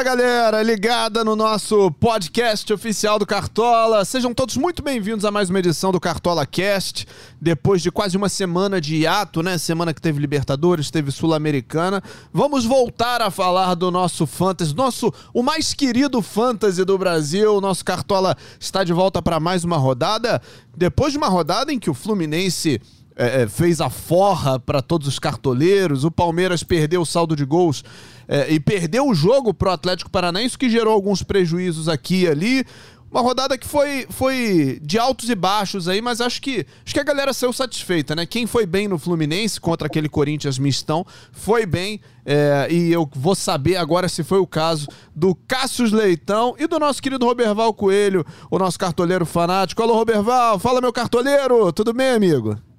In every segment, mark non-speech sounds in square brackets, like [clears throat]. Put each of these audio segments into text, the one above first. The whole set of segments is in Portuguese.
Fala galera, ligada no nosso podcast oficial do Cartola. Sejam todos muito bem-vindos a mais uma edição do Cartola Cast. Depois de quase uma semana de hiato, né? Semana que teve Libertadores, teve Sul-Americana. Vamos voltar a falar do nosso Fantasy, nosso o mais querido Fantasy do Brasil. O nosso Cartola está de volta para mais uma rodada. Depois de uma rodada em que o Fluminense é, fez a forra para todos os cartoleiros, o Palmeiras perdeu o saldo de gols é, e perdeu o jogo pro Atlético Paranaense, que gerou alguns prejuízos aqui e ali. Uma rodada que foi, foi de altos e baixos aí, mas acho que acho que a galera saiu satisfeita, né? Quem foi bem no Fluminense contra aquele Corinthians mistão foi bem. É, e eu vou saber agora se foi o caso do Cássio Leitão e do nosso querido Roberval Coelho, o nosso cartoleiro fanático. Alô, Roberval, fala meu cartoleiro, tudo bem, amigo?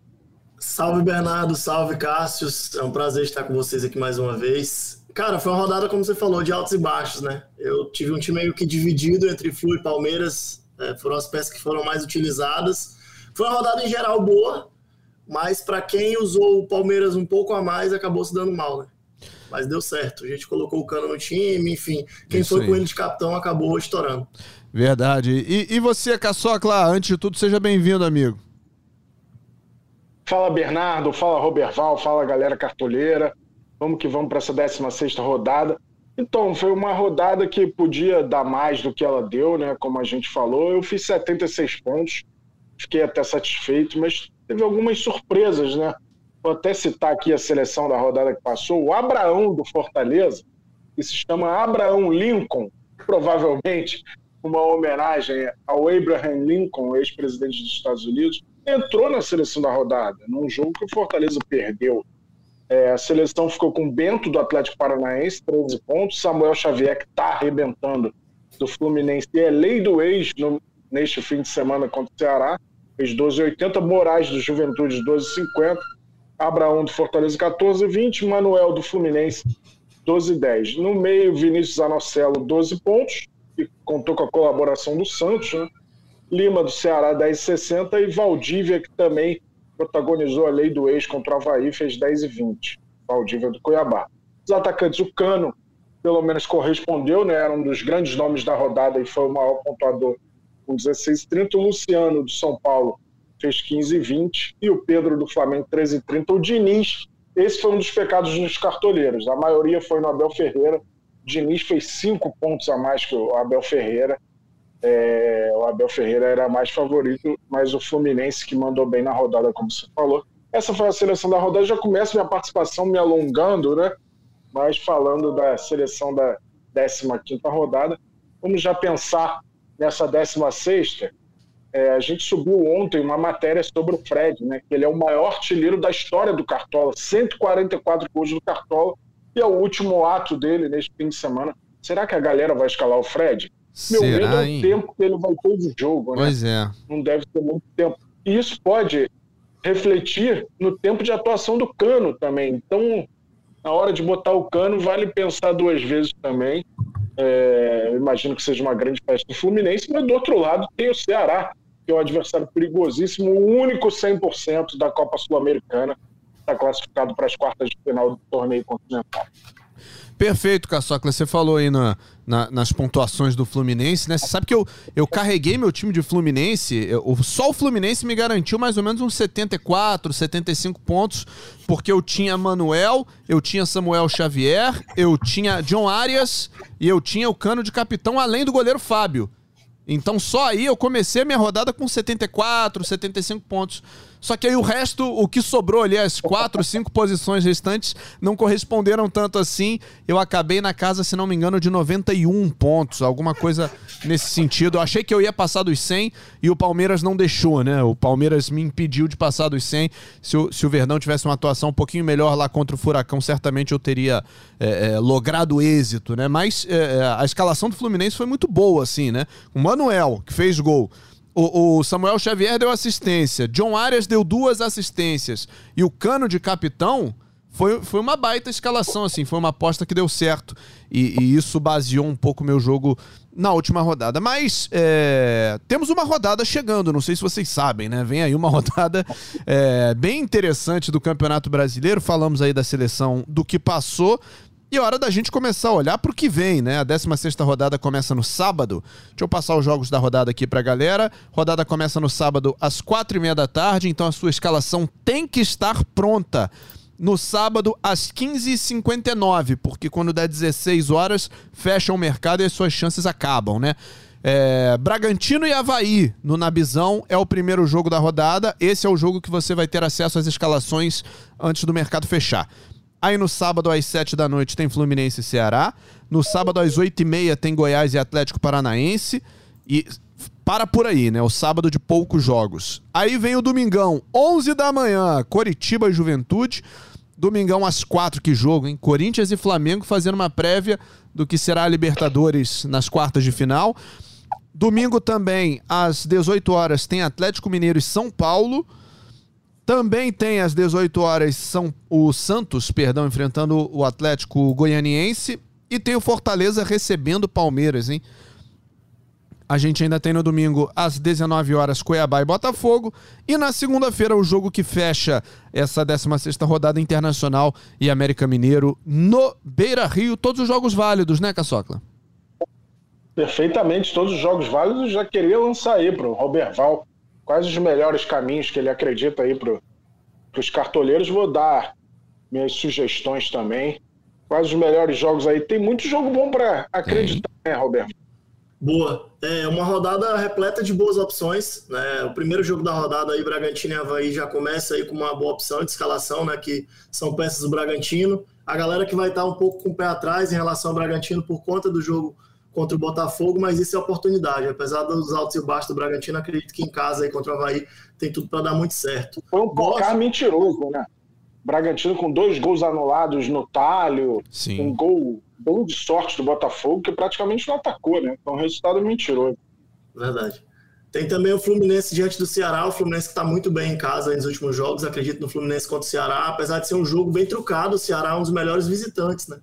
Salve Bernardo, salve Cássio. É um prazer estar com vocês aqui mais uma vez. Cara, foi uma rodada, como você falou, de altos e baixos, né? Eu tive um time meio que dividido entre Flu e Palmeiras, é, foram as peças que foram mais utilizadas. Foi uma rodada em geral boa, mas para quem usou o Palmeiras um pouco a mais, acabou se dando mal, né? Mas deu certo. A gente colocou o cano no time, enfim. Quem Isso foi aí. com ele de capitão acabou estourando. Verdade. E, e você, Caçocla, antes de tudo, seja bem-vindo, amigo. Fala, Bernardo. Fala, Roberval. Fala, galera cartoleira. Vamos que vamos para essa 16 rodada. Então, foi uma rodada que podia dar mais do que ela deu, né? Como a gente falou. Eu fiz 76 pontos, fiquei até satisfeito, mas teve algumas surpresas, né? Vou até citar aqui a seleção da rodada que passou. O Abraão do Fortaleza, que se chama Abraão Lincoln, provavelmente uma homenagem ao Abraham Lincoln, ex-presidente dos Estados Unidos, entrou na seleção da rodada, num jogo que o Fortaleza perdeu é, a seleção ficou com Bento do Atlético Paranaense, 13 pontos. Samuel Xavier, que está arrebentando do Fluminense, e é lei do ex no, neste fim de semana contra o Ceará, fez 12,80. Moraes do Juventude, 12,50. Abraão do Fortaleza, 14,20. Manuel do Fluminense, 12,10. No meio, Vinícius Anocelo, 12 pontos, que contou com a colaboração do Santos. Né? Lima do Ceará, 10,60. E Valdívia, que também protagonizou a lei do ex contra o Havaí, fez 10 e 20. Valdívia do Cuiabá. Os atacantes, o Cano, pelo menos correspondeu, né? Era um dos grandes nomes da rodada e foi o maior pontuador com 16 e 30. O Luciano, do São Paulo, fez 15 e 20. E o Pedro, do Flamengo, 13 e 30. O Diniz, esse foi um dos pecados dos cartoleiros. A maioria foi no Abel Ferreira. O Diniz fez 5 pontos a mais que o Abel Ferreira. É, o Abel Ferreira era mais favorito, mas o Fluminense que mandou bem na rodada, como você falou. Essa foi a seleção da rodada. Já começo minha participação me alongando, né? Mas falando da seleção da 15 rodada, vamos já pensar nessa 16. É, a gente subiu ontem uma matéria sobre o Fred, né? Que ele é o maior artilheiro da história do Cartola, 144 gols do Cartola, e é o último ato dele neste fim de semana. Será que a galera vai escalar o Fred? Meu Será, medo é o hein? tempo que ele vai ter de jogo, né? Pois é. Não deve ter muito tempo. E isso pode refletir no tempo de atuação do Cano também. Então, na hora de botar o Cano, vale pensar duas vezes também. É, eu imagino que seja uma grande festa do Fluminense, mas do outro lado tem o Ceará, que é um adversário perigosíssimo, o único 100% da Copa Sul-Americana, está classificado para as quartas de final do torneio continental. Perfeito, Caçocla. Você falou aí na, na, nas pontuações do Fluminense, né? Você sabe que eu, eu carreguei meu time de Fluminense, eu, só o Fluminense me garantiu mais ou menos uns 74, 75 pontos, porque eu tinha Manuel, eu tinha Samuel Xavier, eu tinha John Arias e eu tinha o cano de capitão, além do goleiro Fábio. Então só aí eu comecei a minha rodada com 74, 75 pontos. Só que aí o resto, o que sobrou ali, as quatro, cinco posições restantes, não corresponderam tanto assim. Eu acabei na casa, se não me engano, de 91 pontos, alguma coisa nesse sentido. Eu achei que eu ia passar dos 100 e o Palmeiras não deixou, né? O Palmeiras me impediu de passar dos 100. Se o, se o Verdão tivesse uma atuação um pouquinho melhor lá contra o Furacão, certamente eu teria é, é, logrado êxito, né? Mas é, é a escalação do Fluminense foi muito boa, assim, né? O Manuel, que fez gol. O, o, Samuel Xavier deu assistência, John Arias deu duas assistências e o Cano de capitão foi, foi uma baita escalação, assim, foi uma aposta que deu certo e, e isso baseou um pouco meu jogo na última rodada. Mas é, temos uma rodada chegando, não sei se vocês sabem, né? Vem aí uma [laughs] rodada é, bem interessante do Campeonato Brasileiro. Falamos aí da seleção do que passou. E é hora da gente começar a olhar para o que vem, né? A 16 rodada começa no sábado. Deixa eu passar os jogos da rodada aqui para a galera. Rodada começa no sábado às quatro e meia da tarde, então a sua escalação tem que estar pronta no sábado às 15h59, porque quando dá 16 horas, fecha o mercado e as suas chances acabam, né? É, Bragantino e Havaí no Nabizão é o primeiro jogo da rodada. Esse é o jogo que você vai ter acesso às escalações antes do mercado fechar. Aí no sábado às 7 da noite tem Fluminense e Ceará. No sábado às 8 e meia tem Goiás e Atlético Paranaense. E para por aí, né? O sábado de poucos jogos. Aí vem o domingão, 11 da manhã, Coritiba e Juventude. Domingão às quatro, que jogo, hein? Corinthians e Flamengo fazendo uma prévia do que será a Libertadores nas quartas de final. Domingo também, às 18 horas, tem Atlético Mineiro e São Paulo. Também tem às 18 horas São, o Santos, perdão, enfrentando o Atlético Goianiense. E tem o Fortaleza recebendo o Palmeiras, hein? A gente ainda tem no domingo, às 19 horas, Cuiabá e Botafogo. E na segunda-feira, o jogo que fecha essa 16 rodada internacional e América Mineiro no Beira Rio. Todos os jogos válidos, né, Caçocla? Perfeitamente, todos os jogos válidos. Já queria lançar aí para o Roberval quais os melhores caminhos que ele acredita aí para os cartoleiros. Vou dar minhas sugestões também. Quais os melhores jogos aí? Tem muito jogo bom para acreditar, né, Roberto? Boa. É uma rodada repleta de boas opções. Né? O primeiro jogo da rodada aí, Bragantino e Havaí, já começa aí com uma boa opção de escalação, né? Que são peças do Bragantino. A galera que vai estar um pouco com o pé atrás em relação ao Bragantino por conta do jogo contra o Botafogo, mas isso é oportunidade. Apesar dos altos e baixos do Bragantino, acredito que em casa aí contra o Havaí tem tudo para dar muito certo. Foi um placar mentiroso, né? Bragantino com dois gols anulados no talho, Sim. um gol bom de sorte do Botafogo, que praticamente não atacou, né? Então, o resultado é mentiroso. Verdade. Tem também o Fluminense diante do Ceará, o Fluminense que está muito bem em casa nos últimos jogos, acredito no Fluminense contra o Ceará, apesar de ser um jogo bem trucado, o Ceará é um dos melhores visitantes, né?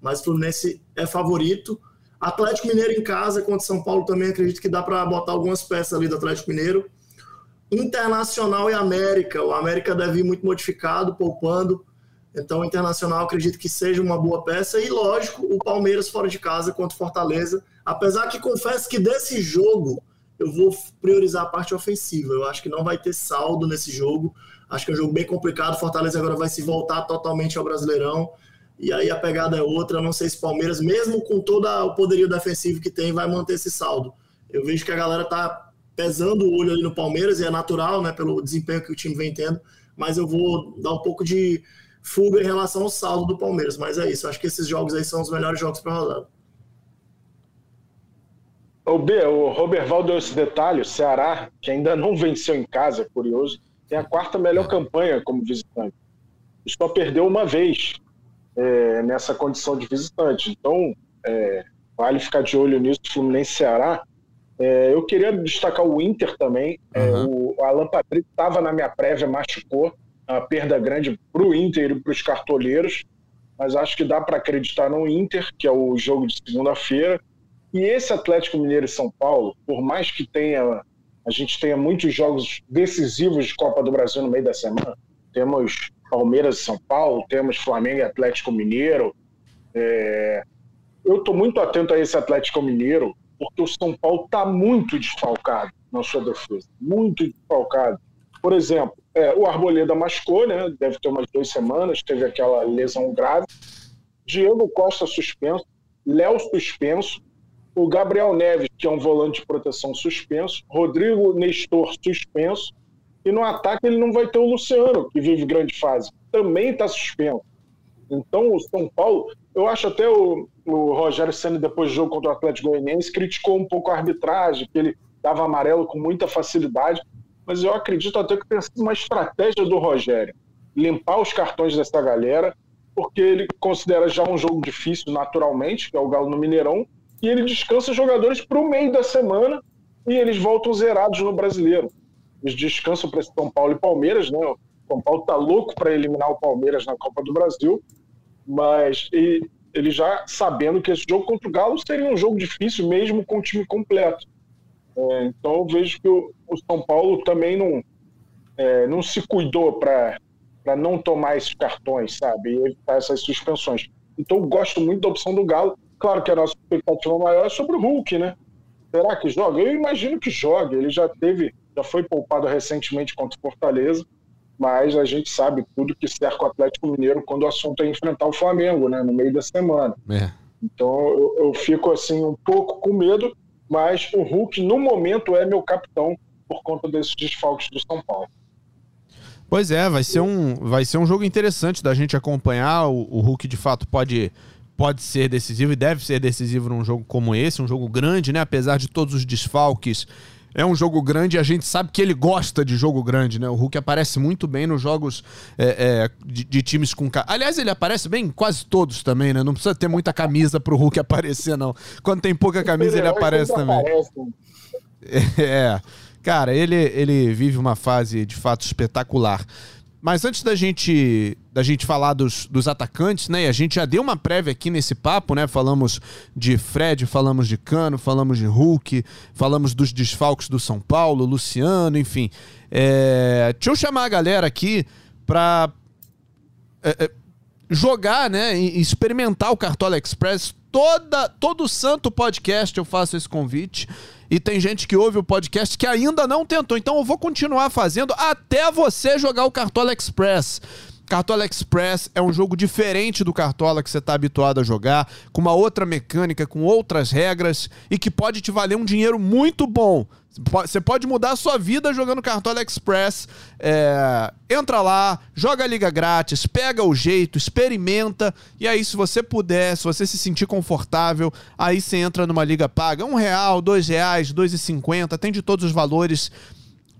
Mas o Fluminense é favorito. Atlético Mineiro em casa contra São Paulo também acredito que dá para botar algumas peças ali do Atlético Mineiro. Internacional e América, o América deve ir muito modificado, poupando. Então, o Internacional acredito que seja uma boa peça. E, lógico, o Palmeiras fora de casa contra o Fortaleza. Apesar que confesso que desse jogo eu vou priorizar a parte ofensiva. Eu acho que não vai ter saldo nesse jogo. Acho que é um jogo bem complicado. Fortaleza agora vai se voltar totalmente ao Brasileirão. E aí a pegada é outra. Não sei se o Palmeiras, mesmo com todo o poderio defensivo que tem, vai manter esse saldo. Eu vejo que a galera tá pesando o olho ali no Palmeiras, e é natural, né, pelo desempenho que o time vem tendo. Mas eu vou dar um pouco de fuga em relação ao saldo do Palmeiras. Mas é isso, acho que esses jogos aí são os melhores jogos para rodada. O B, o Roberval deu esse detalhe, o Ceará, que ainda não venceu em casa, é curioso, tem a quarta melhor campanha como visitante. Só perdeu uma vez é, nessa condição de visitante. Então, é, vale ficar de olho nisso, Fluminense Ceará. É, eu queria destacar o Inter também. Uhum. o Alan Patrick estava na minha prévia, machucou uma perda grande para o Inter e para os cartoleiros, mas acho que dá para acreditar no Inter, que é o jogo de segunda-feira. E esse Atlético Mineiro e São Paulo, por mais que tenha a gente tenha muitos jogos decisivos de Copa do Brasil no meio da semana, temos Palmeiras e São Paulo, temos Flamengo e Atlético Mineiro. É... Eu estou muito atento a esse Atlético Mineiro, porque o São Paulo está muito desfalcado na sua defesa, muito desfalcado. Por exemplo, é, o Arboleda machucou, né? Deve ter umas duas semanas, teve aquela lesão grave. Diego Costa suspenso, Léo suspenso, o Gabriel Neves, que é um volante de proteção suspenso, Rodrigo Nestor suspenso, e no ataque ele não vai ter o Luciano, que vive grande fase, também está suspenso. Então o São Paulo, eu acho até o, o Rogério Senna, depois do jogo contra o Atlético Goianiense, criticou um pouco a arbitragem, que ele dava amarelo com muita facilidade mas eu acredito até que tenha sido uma estratégia do Rogério limpar os cartões dessa galera, porque ele considera já um jogo difícil naturalmente, que é o Galo no Mineirão, e ele descansa jogadores para o meio da semana e eles voltam zerados no brasileiro. Eles descansam para São Paulo e Palmeiras, né? O São Paulo tá louco para eliminar o Palmeiras na Copa do Brasil, mas e, ele já sabendo que esse jogo contra o Galo seria um jogo difícil mesmo com o time completo. É, então eu vejo que o, o São Paulo também não, é, não se cuidou para não tomar esses cartões, sabe? E evitar essas suspensões. Então eu gosto muito da opção do Galo. Claro que a nossa expectativa maior é sobre o Hulk, né? Será que joga? Eu imagino que jogue. Ele já teve, já foi poupado recentemente contra o Fortaleza, mas a gente sabe tudo que cerca o Atlético Mineiro quando o assunto é enfrentar o Flamengo, né? No meio da semana. É. Então eu, eu fico assim um pouco com medo, mas o Hulk no momento é meu capitão por conta desses desfalques do São Paulo. Pois é, vai ser um, vai ser um jogo interessante da gente acompanhar. O, o Hulk de fato pode pode ser decisivo e deve ser decisivo num jogo como esse, um jogo grande, né? Apesar de todos os desfalques. É um jogo grande e a gente sabe que ele gosta de jogo grande, né? O Hulk aparece muito bem nos jogos é, é, de, de, times com. Aliás, ele aparece bem em quase todos também, né? Não precisa ter muita camisa pro Hulk [laughs] aparecer, não. Quando tem pouca camisa, ele aparece também. [laughs] É. Cara, ele, ele vive uma fase de fato espetacular. Mas antes da gente, da gente falar dos, dos atacantes, né? E a gente já deu uma prévia aqui nesse papo, né? Falamos de Fred, falamos de Cano, falamos de Hulk, falamos dos desfalques do São Paulo, Luciano, enfim. É, deixa eu chamar a galera aqui pra é, é, jogar, né? E experimentar o Cartola Express. Toda, todo santo podcast eu faço esse convite e tem gente que ouve o podcast que ainda não tentou. Então eu vou continuar fazendo até você jogar o Cartola Express. Cartola Express é um jogo diferente do Cartola que você está habituado a jogar, com uma outra mecânica, com outras regras e que pode te valer um dinheiro muito bom. Você pode mudar a sua vida jogando Cartola Express. É, entra lá, joga a liga grátis, pega o jeito, experimenta. E aí, se você puder, se você se sentir confortável, aí você entra numa liga paga. Um real, dois reais, dois e cinquenta, tem de todos os valores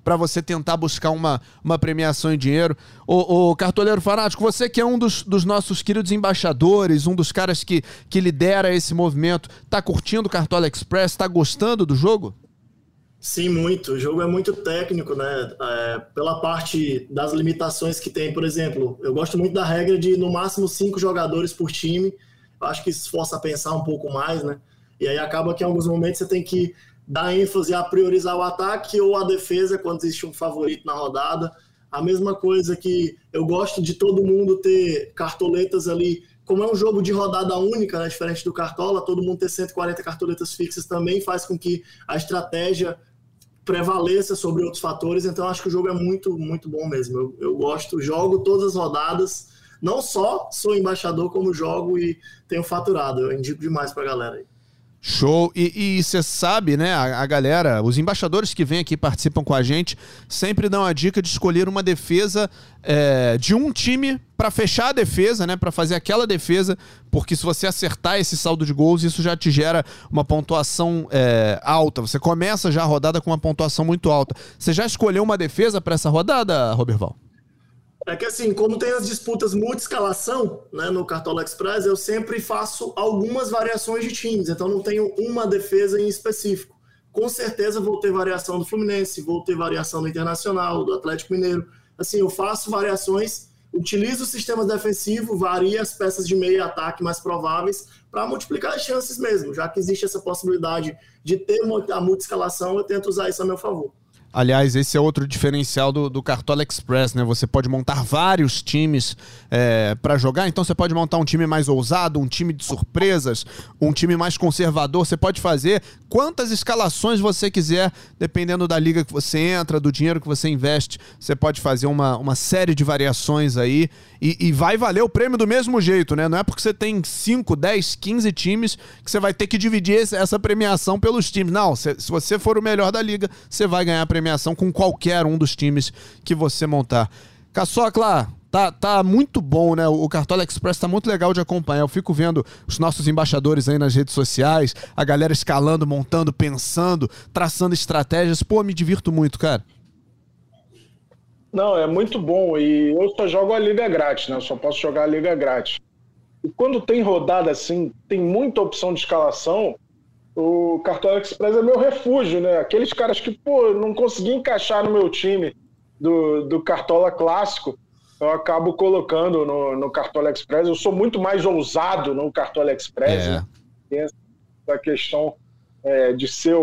para você tentar buscar uma, uma premiação em dinheiro. O, o Cartoleiro Fanático, você que é um dos, dos, nossos queridos embaixadores, um dos caras que, que lidera esse movimento, tá curtindo o Cartola Express, tá gostando do jogo? Sim, muito. O jogo é muito técnico, né? É, pela parte das limitações que tem, por exemplo, eu gosto muito da regra de no máximo cinco jogadores por time. Acho que isso força a pensar um pouco mais, né? E aí acaba que em alguns momentos você tem que dar ênfase a priorizar o ataque ou a defesa quando existe um favorito na rodada. A mesma coisa que eu gosto de todo mundo ter cartoletas ali. Como é um jogo de rodada única, né, diferente do Cartola, todo mundo ter 140 cartoletas fixas também faz com que a estratégia prevaleça sobre outros fatores. Então, acho que o jogo é muito, muito bom mesmo. Eu, eu gosto, jogo todas as rodadas. Não só sou embaixador, como jogo e tenho faturado. Eu indico demais para a galera aí. Show. E você sabe, né? A, a, galera, os embaixadores que vêm aqui participam com a gente, sempre dão a dica de escolher uma defesa é, de um time para fechar a defesa, né? Para fazer aquela defesa, porque se você acertar esse saldo de gols, isso já te gera uma pontuação é, alta. Você começa já a rodada com uma pontuação muito alta. Você já escolheu uma defesa para essa rodada, Roberval? É que assim, como tem as disputas multi-escalação né, no Cartola Express, eu sempre faço algumas variações de times, então não tenho uma defesa em específico. Com certeza vou ter variação do Fluminense, vou ter variação do Internacional, do Atlético Mineiro. Assim, eu faço variações, utilizo o sistema defensivo, varia as peças de meio ataque mais prováveis para multiplicar as chances mesmo. Já que existe essa possibilidade de ter a multi-escalação, eu tento usar isso a meu favor. Aliás, esse é outro diferencial do, do Cartola Express, né? Você pode montar vários times é, para jogar, então você pode montar um time mais ousado, um time de surpresas, um time mais conservador. Você pode fazer quantas escalações você quiser, dependendo da liga que você entra, do dinheiro que você investe. Você pode fazer uma, uma série de variações aí e, e vai valer o prêmio do mesmo jeito, né? Não é porque você tem 5, 10, 15 times que você vai ter que dividir essa premiação pelos times. Não, se, se você for o melhor da liga, você vai ganhar a premiação premiação com qualquer um dos times que você montar. Caçocla, tá, tá muito bom, né? O Cartola Express tá muito legal de acompanhar. Eu fico vendo os nossos embaixadores aí nas redes sociais, a galera escalando, montando, pensando, traçando estratégias. Pô, me divirto muito, cara. Não, é muito bom. E eu só jogo a Liga Grátis, né? Eu só posso jogar a Liga Grátis. E quando tem rodada assim, tem muita opção de escalação, o Cartola Express é meu refúgio, né? Aqueles caras que, pô, não consegui encaixar no meu time do, do Cartola Clássico, eu acabo colocando no, no Cartola Express. Eu sou muito mais ousado no Cartola Express. É. Né? Tem essa questão é, de ser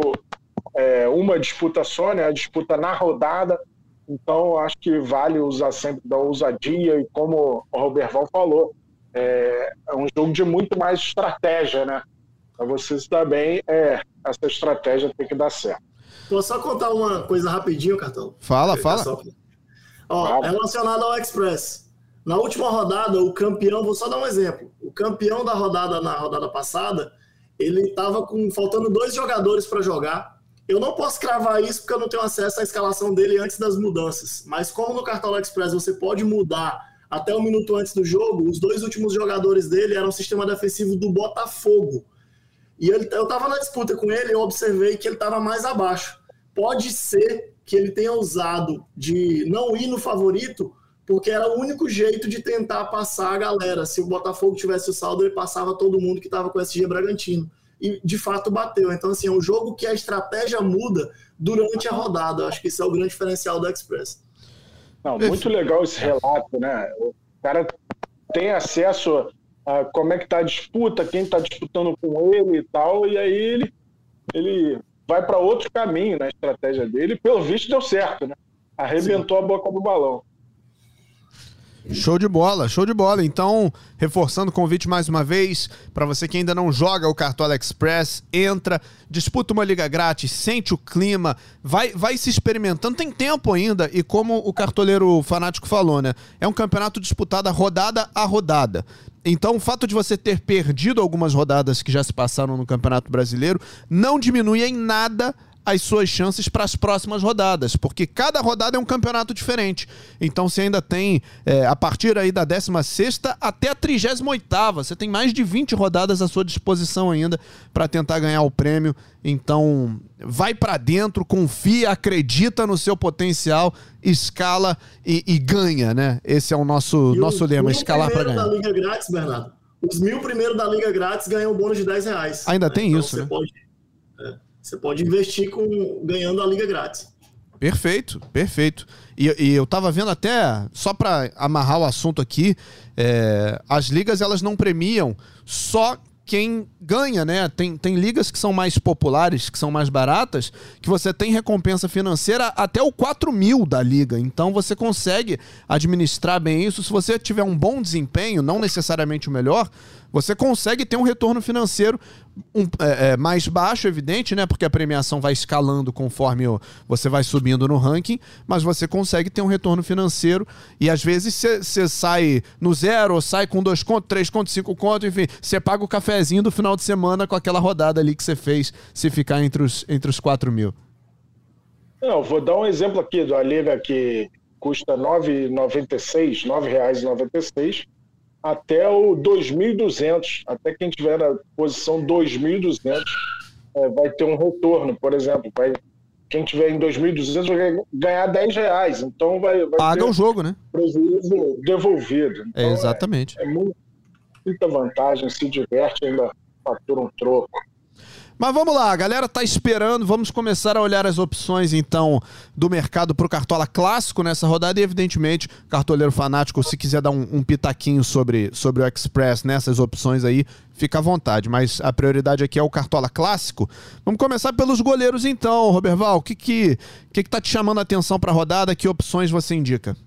é, uma disputa só, né? A disputa na rodada. Então, acho que vale usar sempre da ousadia e como o Roberval falou, é, é um jogo de muito mais estratégia, né? Para você estar bem, é, essa estratégia tem que dar certo. Vou só contar uma coisa rapidinho, Cartão. Fala, fala. Ó, é relacionado ao Express. Na última rodada, o campeão, vou só dar um exemplo. O campeão da rodada na rodada passada, ele estava com faltando dois jogadores para jogar. Eu não posso cravar isso porque eu não tenho acesso à escalação dele antes das mudanças. Mas como no Cartola Express você pode mudar até um minuto antes do jogo, os dois últimos jogadores dele eram o sistema defensivo do Botafogo. E ele, eu estava na disputa com ele, eu observei que ele estava mais abaixo. Pode ser que ele tenha usado de não ir no favorito, porque era o único jeito de tentar passar a galera. Se o Botafogo tivesse o saldo, ele passava todo mundo que estava com o SG Bragantino. E de fato bateu. Então, assim, é um jogo que a estratégia muda durante a rodada. acho que isso é o grande diferencial do Express. Não, muito legal esse relato, né? O cara tem acesso como é que está a disputa, quem está disputando com ele e tal, e aí ele, ele vai para outro caminho na estratégia dele, pelo visto deu certo, né? Arrebentou Sim. a boca do balão. Show de bola, show de bola. Então, reforçando o convite mais uma vez, para você que ainda não joga o Cartola Express, entra, disputa uma liga grátis, sente o clima, vai, vai se experimentando. Tem tempo ainda, e como o cartoleiro fanático falou, né? É um campeonato disputado rodada a rodada. Então, o fato de você ter perdido algumas rodadas que já se passaram no Campeonato Brasileiro não diminui em nada as suas chances para as próximas rodadas, porque cada rodada é um campeonato diferente. Então você ainda tem, é, a partir aí da 16 até a 38 você tem mais de 20 rodadas à sua disposição ainda para tentar ganhar o prêmio. Então, vai para dentro, confia, acredita no seu potencial, escala e, e ganha, né? Esse é o nosso, e nosso lema, escalar para ganhar. da Liga Grátis, Bernardo. Os mil primeiros da Liga Grátis ganham um bônus de 10 reais. Ainda né? tem então, isso, né? Pode você pode investir com ganhando a liga grátis. Perfeito, perfeito. E, e eu tava vendo até, só para amarrar o assunto aqui, é, as ligas elas não premiam só quem ganha, né? Tem, tem ligas que são mais populares, que são mais baratas, que você tem recompensa financeira até o 4 mil da liga. Então você consegue administrar bem isso. Se você tiver um bom desempenho, não necessariamente o melhor, você consegue ter um retorno financeiro um, é, é, mais baixo, evidente, né? Porque a premiação vai escalando conforme você vai subindo no ranking, mas você consegue ter um retorno financeiro e às vezes você sai no zero, ou sai com dois contos, três contos, cinco contos, enfim, você paga o cafezinho do final de semana com aquela rodada ali que você fez se ficar entre os, entre os 4 mil. Não, vou dar um exemplo aqui do Liga que custa R$ 9,96, R$ 9,96 até o 2.200, até quem tiver na posição 2.200 é, vai ter um retorno, por exemplo, vai, quem tiver em 2.200 vai ganhar 10 reais, então vai, vai paga o jogo, né? Prejuízo devolvido. Então, é exatamente. É, é muita vantagem, se diverte, ainda fatura um troco. Mas vamos lá, a galera tá esperando. Vamos começar a olhar as opções, então, do mercado pro Cartola clássico nessa rodada. E, evidentemente, cartoleiro fanático, se quiser dar um, um pitaquinho sobre, sobre o Express nessas opções aí, fica à vontade. Mas a prioridade aqui é o Cartola clássico. Vamos começar pelos goleiros, então, Roberval. O que que, que, que tá te chamando a atenção pra rodada? Que opções você indica?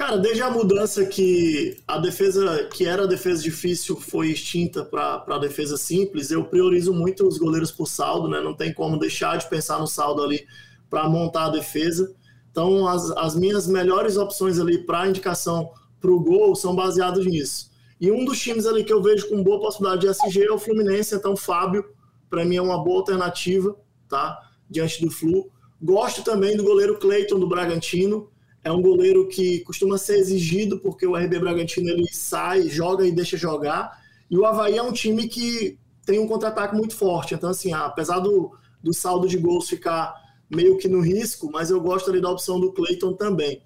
Cara, desde a mudança que a defesa, que era a defesa difícil, foi extinta para a defesa simples, eu priorizo muito os goleiros por saldo, né? Não tem como deixar de pensar no saldo ali para montar a defesa. Então, as, as minhas melhores opções ali para indicação para o gol são baseadas nisso. E um dos times ali que eu vejo com boa possibilidade de SG é o Fluminense, então Fábio, para mim é uma boa alternativa, tá? Diante do Flu. Gosto também do goleiro Cleiton do Bragantino é um goleiro que costuma ser exigido porque o RB Bragantino ele sai, joga e deixa jogar. E o Havaí é um time que tem um contra-ataque muito forte. Então, assim, apesar do, do saldo de gols ficar meio que no risco, mas eu gosto ali da opção do Cleiton também.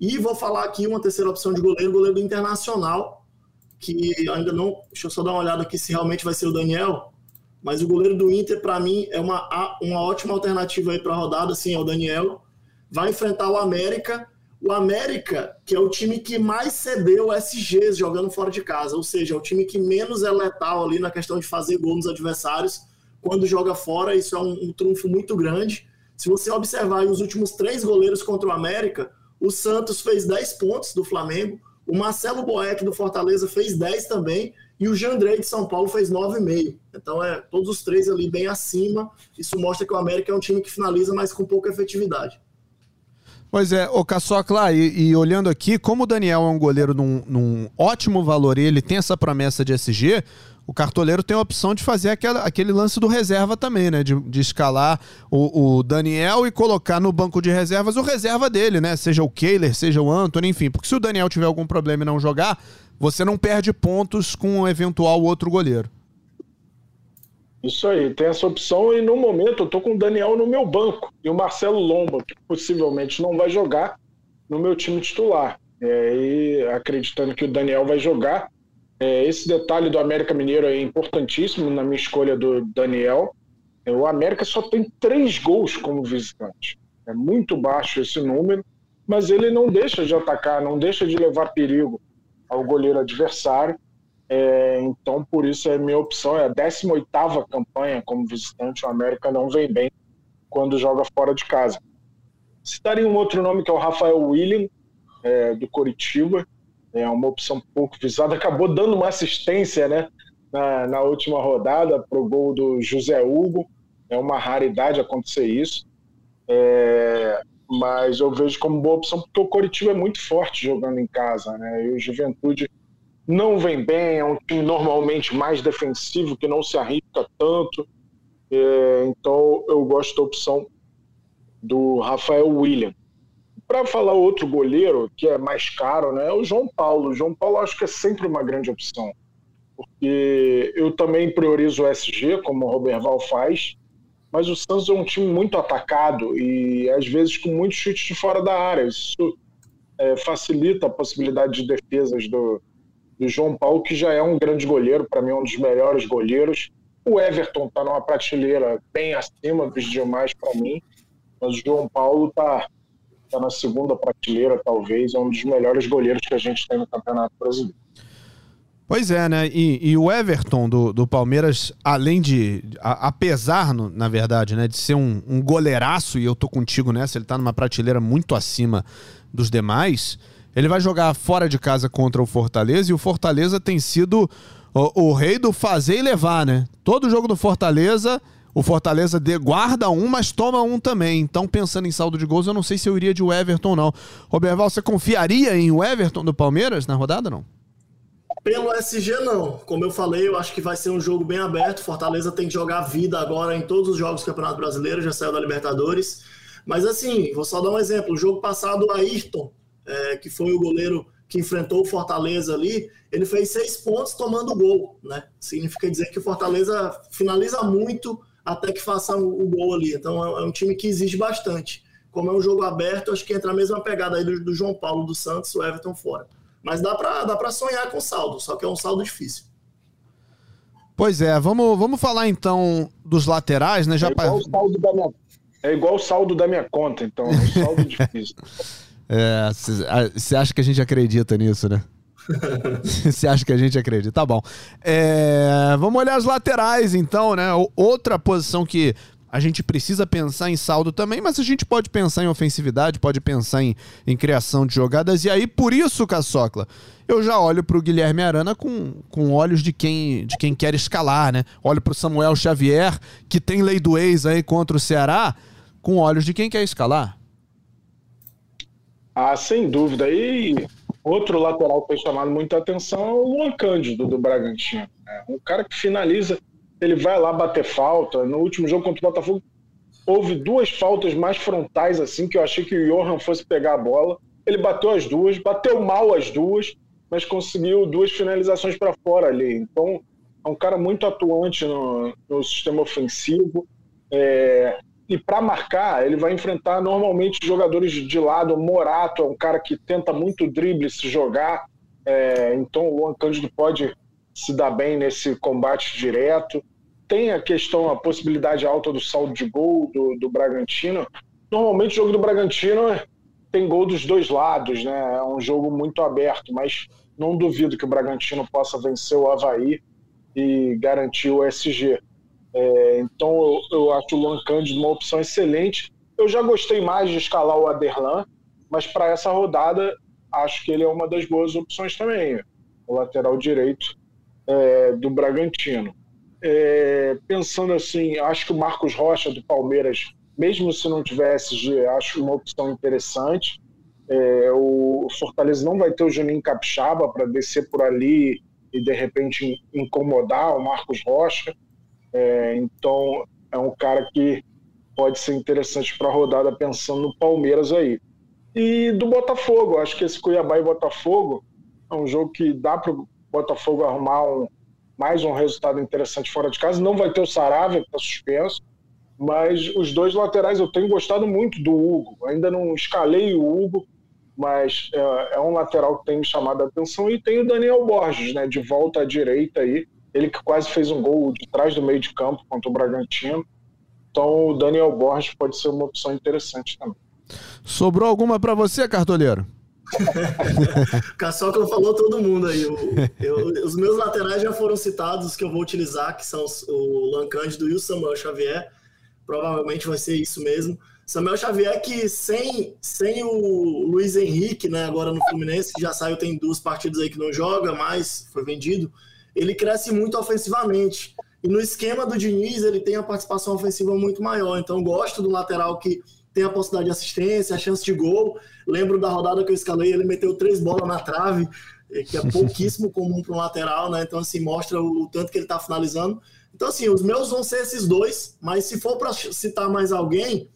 E vou falar aqui uma terceira opção de goleiro, goleiro do Internacional, que ainda não. Deixa eu só dar uma olhada aqui se realmente vai ser o Daniel. Mas o goleiro do Inter, para mim, é uma, uma ótima alternativa aí para a rodada, sim, é o Daniel. Vai enfrentar o América. O América, que é o time que mais cedeu SGs jogando fora de casa, ou seja, é o time que menos é letal ali na questão de fazer gol nos adversários quando joga fora. Isso é um, um trunfo muito grande. Se você observar os últimos três goleiros contra o América, o Santos fez 10 pontos do Flamengo, o Marcelo Boeck do Fortaleza fez 10 também, e o Jandrei de São Paulo fez 9,5. Então, é todos os três ali bem acima. Isso mostra que o América é um time que finaliza, mas com pouca efetividade. Pois é, o Caçocla, e, e, olhando aqui, como o Daniel é um goleiro num, num, ótimo valor e ele tem essa promessa de SG, o cartoleiro tem a opção de fazer aquela, aquele lance do reserva também, né? De, de escalar o, o, Daniel e colocar no banco de reservas o reserva dele, né? Seja o Kehler, seja o Anthony, enfim. Porque se o Daniel tiver algum problema e não jogar, você não perde pontos com um eventual outro goleiro. Isso aí, tem essa opção e no momento eu tô com o Daniel no meu banco e o Marcelo Lomba, que possivelmente não vai jogar no meu time titular. É, e acreditando que o Daniel vai jogar, é, esse detalhe do América Mineiro é importantíssimo na minha escolha do Daniel. É, o América só tem três gols como visitante. É muito baixo esse número, mas ele não deixa de atacar, não deixa de levar perigo ao goleiro adversário. É, então, por isso, a minha opção é a 18 campanha como visitante. O América não vem bem quando joga fora de casa. Citaria um outro nome que é o Rafael William, é, do Coritiba é uma opção pouco visada, acabou dando uma assistência né, na, na última rodada para o gol do José Hugo. É uma raridade acontecer isso. É, mas eu vejo como boa opção porque o Coritiba é muito forte jogando em casa, né? E o Juventude não vem bem, é um time normalmente mais defensivo que não se arrisca tanto. É, então eu gosto da opção do Rafael William. Para falar outro goleiro que é mais caro, né, é o João Paulo. O João Paulo acho que é sempre uma grande opção, porque eu também priorizo o SG, como o Roberval faz, mas o Santos é um time muito atacado e às vezes com muitos chutes de fora da área. Isso é, facilita a possibilidade de defesas do, do João Paulo, que já é um grande goleiro, para mim, é um dos melhores goleiros. O Everton está numa prateleira bem acima dos demais para mim, mas o João Paulo está está na segunda prateleira, talvez, é um dos melhores goleiros que a gente tem no Campeonato Brasileiro. Pois é, né? E, e o Everton do, do, Palmeiras, além de. A, apesar, no, na verdade, né, de ser um, um goleiraço, e eu tô contigo nessa, ele tá numa prateleira muito acima dos demais. Ele vai jogar fora de casa contra o Fortaleza, e o Fortaleza tem sido o, o rei do fazer e levar, né? Todo jogo do Fortaleza o Fortaleza de, guarda um, mas toma um também. Então, pensando em saldo de gols, eu não sei se eu iria de Everton não. Roberval, você confiaria em o Everton do Palmeiras na rodada não? Pelo SG, não. Como eu falei, eu acho que vai ser um jogo bem aberto. Fortaleza tem que jogar vida agora em todos os jogos do Campeonato Brasileiro, já saiu da Libertadores. Mas assim, vou só dar um exemplo. O jogo passado, o Ayrton, é, que foi o goleiro que enfrentou o Fortaleza ali, ele fez seis pontos tomando gol, né? Significa dizer que o Fortaleza finaliza muito, até que faça o, gol ali. Então é, é, um time que exige bastante. Como é um jogo aberto, acho que entra a mesma pegada aí do, do João Paulo do Santos, o Everton fora. Mas dá para dá pra sonhar com saldo, só que é um saldo difícil. Pois é, vamos, vamos falar então dos laterais, né? Já é, igual o saldo da minha, é igual o saldo da minha conta, então, é um saldo [laughs] difícil. É, você acha que a gente acredita nisso, né? [laughs] Você acha que a gente acredita? Tá bom. É, vamos olhar as laterais, então, né? Outra posição que a gente precisa pensar em saldo também, mas a gente pode pensar em ofensividade, pode pensar em, em criação de jogadas. E aí, por isso, Caçocla, eu já olho para o Guilherme Arana com, com olhos de quem, de quem quer escalar, né? Olho para o Samuel Xavier, que tem lei do ex aí contra o Ceará, com olhos de quem quer escalar. Ah, sem dúvida. E Outro lateral que foi chamado muita atenção é o Luan Cândido, do Bragantino. Né? Um cara que finaliza, ele vai lá bater falta. No último jogo contra o Botafogo, houve duas faltas mais frontais, assim, que eu achei que o Johan fosse pegar a bola. Ele bateu as duas, bateu mal as duas, mas conseguiu duas finalizações para fora ali. Então, é um cara muito atuante no, no sistema ofensivo. É, e para marcar, ele vai enfrentar normalmente jogadores de lado. O Morato é um cara que tenta muito drible se jogar, é, então o Luan Cândido pode se dar bem nesse combate direto. tem a questão, a possibilidade alta do saldo de gol do, do Bragantino. Normalmente o jogo do Bragantino tem gol dos dois lados, né? É um jogo muito aberto, mas não duvido que o Bragantino possa vencer o Havaí e garantir o SG. É, então eu, eu, acho o Luan Cândido uma opção excelente. Eu já gostei mais de escalar o Aderlan, mas para essa rodada acho que ele é uma das boas opções também, o lateral direito é, do Bragantino. É, pensando assim, acho que o Marcos Rocha do Palmeiras, mesmo se não tivesse acho uma opção interessante. É, o Fortaleza não vai ter o Juninho Capixaba para descer por ali e de repente incomodar o Marcos Rocha. É, então é um cara que pode ser interessante para a rodada pensando no Palmeiras aí. E do Botafogo, acho que esse Cuiabá e Botafogo é um jogo que dá para o Botafogo arrumar um, mais um resultado interessante fora de casa. Não vai ter o Saravia, que está suspenso, mas os dois laterais eu tenho gostado muito do Hugo. Ainda não escalei o Hugo, mas é, é, um lateral que tem me chamado a atenção. E tem o Daniel Borges, né, de volta à direita aí. Ele que quase fez um gol de trás do meio de campo contra o Bragantino. Então o Daniel Borges pode ser uma opção interessante também. Sobrou alguma para você, cartoleiro? [laughs] Caçoca falou todo mundo aí. Eu, eu, os meus laterais já foram citados, os que eu vou utilizar, que são o Lan Cândido e o Samuel Xavier. Provavelmente vai ser isso mesmo. Samuel Xavier que sem, sem o Luiz Henrique, né, agora no Fluminense, que já saiu, tem duas partidas aí que não joga, mas foi vendido, ele cresce muito ofensivamente. E no esquema do Diniz, ele tem a participação ofensiva muito maior. Então, gosto do lateral que tem a possibilidade de assistência, a chance de gol. Lembro da rodada que eu escalei, ele meteu três bolas na trave, eh, que é [laughs] pouquíssimo comum para um lateral, né? Então, assim, mostra o tanto que ele está finalizando. Então, assim, os meus vão ser esses dois, mas se for para citar mais alguém,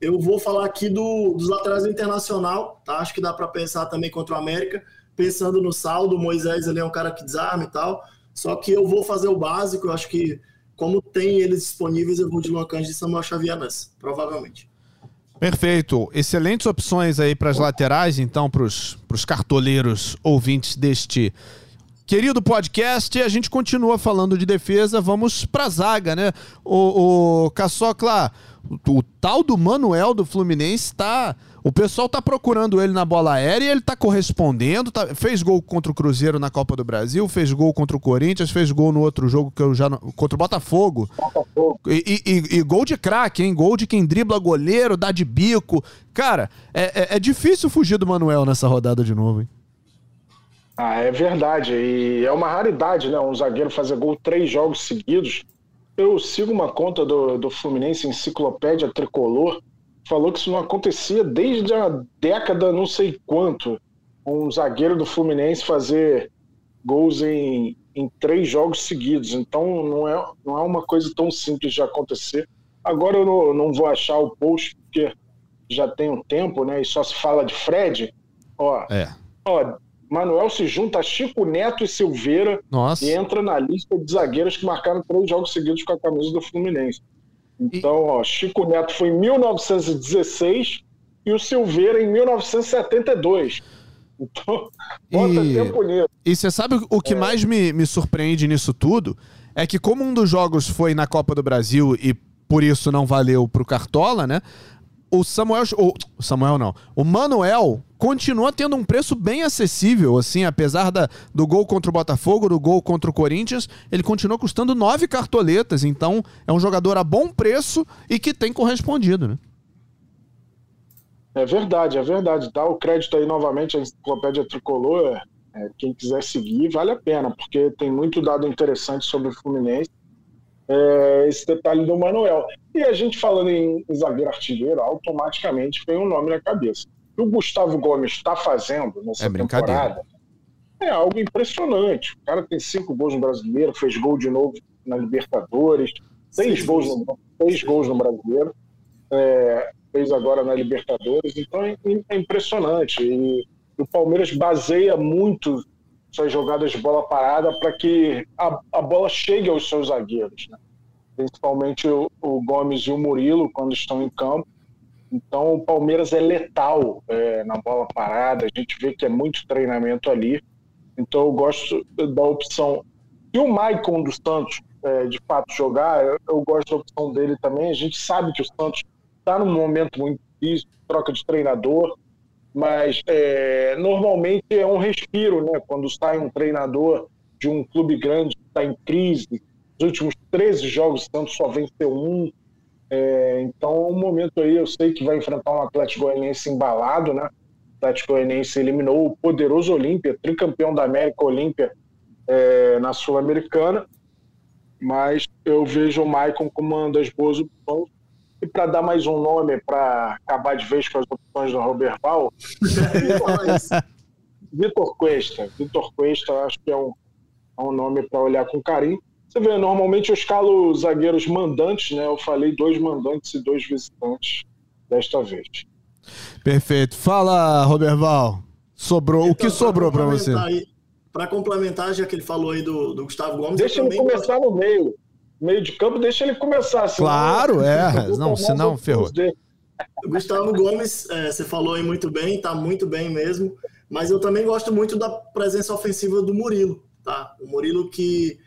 eu vou falar aqui do, dos laterais do Internacional, tá? Acho que dá para pensar também contra o América, pensando no saldo, o Moisés ele é um cara que desarma e tal, só que eu vou fazer o básico, eu acho que como tem eles disponíveis, eu vou de Cândido e Samuel Xavier nessa, provavelmente. Perfeito. Excelentes opções aí para as laterais, então, para os cartoleiros ouvintes deste querido podcast. A gente continua falando de defesa. Vamos para a zaga, né? O, o Caçocla, o, o tal do Manuel do Fluminense está o pessoal tá procurando ele na bola aérea e ele tá correspondendo. Tá, fez gol contra o Cruzeiro na Copa do Brasil, fez gol contra o Corinthians, fez gol no outro jogo que eu já. contra o Botafogo. Botafogo. E, e, e, gol de craque, hein? Gol de quem dribla goleiro, dá de bico. Cara, é, é, é difícil fugir do Manuel nessa rodada de novo, hein? Ah, é verdade. E é uma raridade, né? Um zagueiro fazer gol três jogos seguidos. Eu sigo uma conta do, do Fluminense Enciclopédia Tricolor falou que isso não acontecia desde a década não sei quanto. Um zagueiro do Fluminense fazer gols em, em três jogos seguidos. Então não é, não é uma coisa tão simples de acontecer. Agora eu não, não vou achar o post porque já tem um tempo, né? E só se fala de Fred. Ó, é. ó Manuel se junta a Chico Neto e Silveira Nossa. e entra na lista de zagueiros que marcaram três jogos seguidos com a camisa do Fluminense. Então, ó, Chico Neto foi em 1916 e o Silveira em 1972. Então, [laughs] bota e... tempo nisso. E você sabe o que é. mais me, me surpreende nisso tudo? É que como um dos jogos foi na Copa do Brasil e por isso não valeu pro Cartola, né? O Samuel. O Samuel não. O Manuel continua tendo um preço bem acessível, assim, apesar da, do gol contra o Botafogo, do gol contra o Corinthians, ele continua custando nove cartoletas. Então, é um jogador a bom preço e que tem correspondido, né? É verdade, é verdade. Dá o crédito aí novamente à Enciclopédia Tricolor. É, quem quiser seguir, vale a pena, porque tem muito dado interessante sobre o Fluminense é, esse detalhe do Manuel. E a gente falando em zagueiro artilheiro, automaticamente vem um nome na cabeça. O que o Gustavo Gomes está fazendo nessa é temporada é algo impressionante. O cara tem cinco gols no brasileiro, fez gol de novo na Libertadores, seis, gols no, seis gols no brasileiro, é, fez agora na Libertadores, então é, é impressionante. E o Palmeiras baseia muito suas jogadas de bola parada para que a, a, bola chegue aos seus zagueiros, né? principalmente o, o, Gomes e o Murilo quando estão em campo. Então o Palmeiras é letal é, na bola parada, a gente vê que é muito treinamento ali. Então eu gosto da opção. E o Maicon dos Santos, é, de fato jogar, eu, eu, gosto da opção dele também. A gente sabe que o Santos está num momento muito difícil, troca de treinador, mas é, normalmente é um respiro, né? Quando sai um treinador de um clube grande que está em crise, os últimos 13 jogos, o Santos só venceu um. É, então, um momento aí, eu sei que vai enfrentar um Atlético Goianiense embalado, né? O Atlético Goianiense eliminou o poderoso Olímpia, tricampeão da América Olímpia é, na Sul-Americana, mas eu vejo o Maicon como uma das boas opções. E para dar mais um nome para acabar de vez com as opções do Roberval, [laughs] Vitor Cuesta. Vitor Cuesta, acho que é um, é um nome para olhar com carinho. Você vê, normalmente eu escalo zagueiros mandantes, né? Eu falei dois mandantes e dois visitantes desta vez. Perfeito. Fala, Roberval. Sobrou. Então, o que sobrou para você? Para complementar, já que ele falou aí do, do Gustavo Gomes. Deixa ele começar gosto... no meio. Meio de campo, deixa ele começar. Senão claro, é. Não, senão ferrou. O Gustavo Gomes, é, você falou aí muito bem, tá muito bem mesmo. Mas eu também gosto muito da presença ofensiva do Murilo, tá? O Murilo que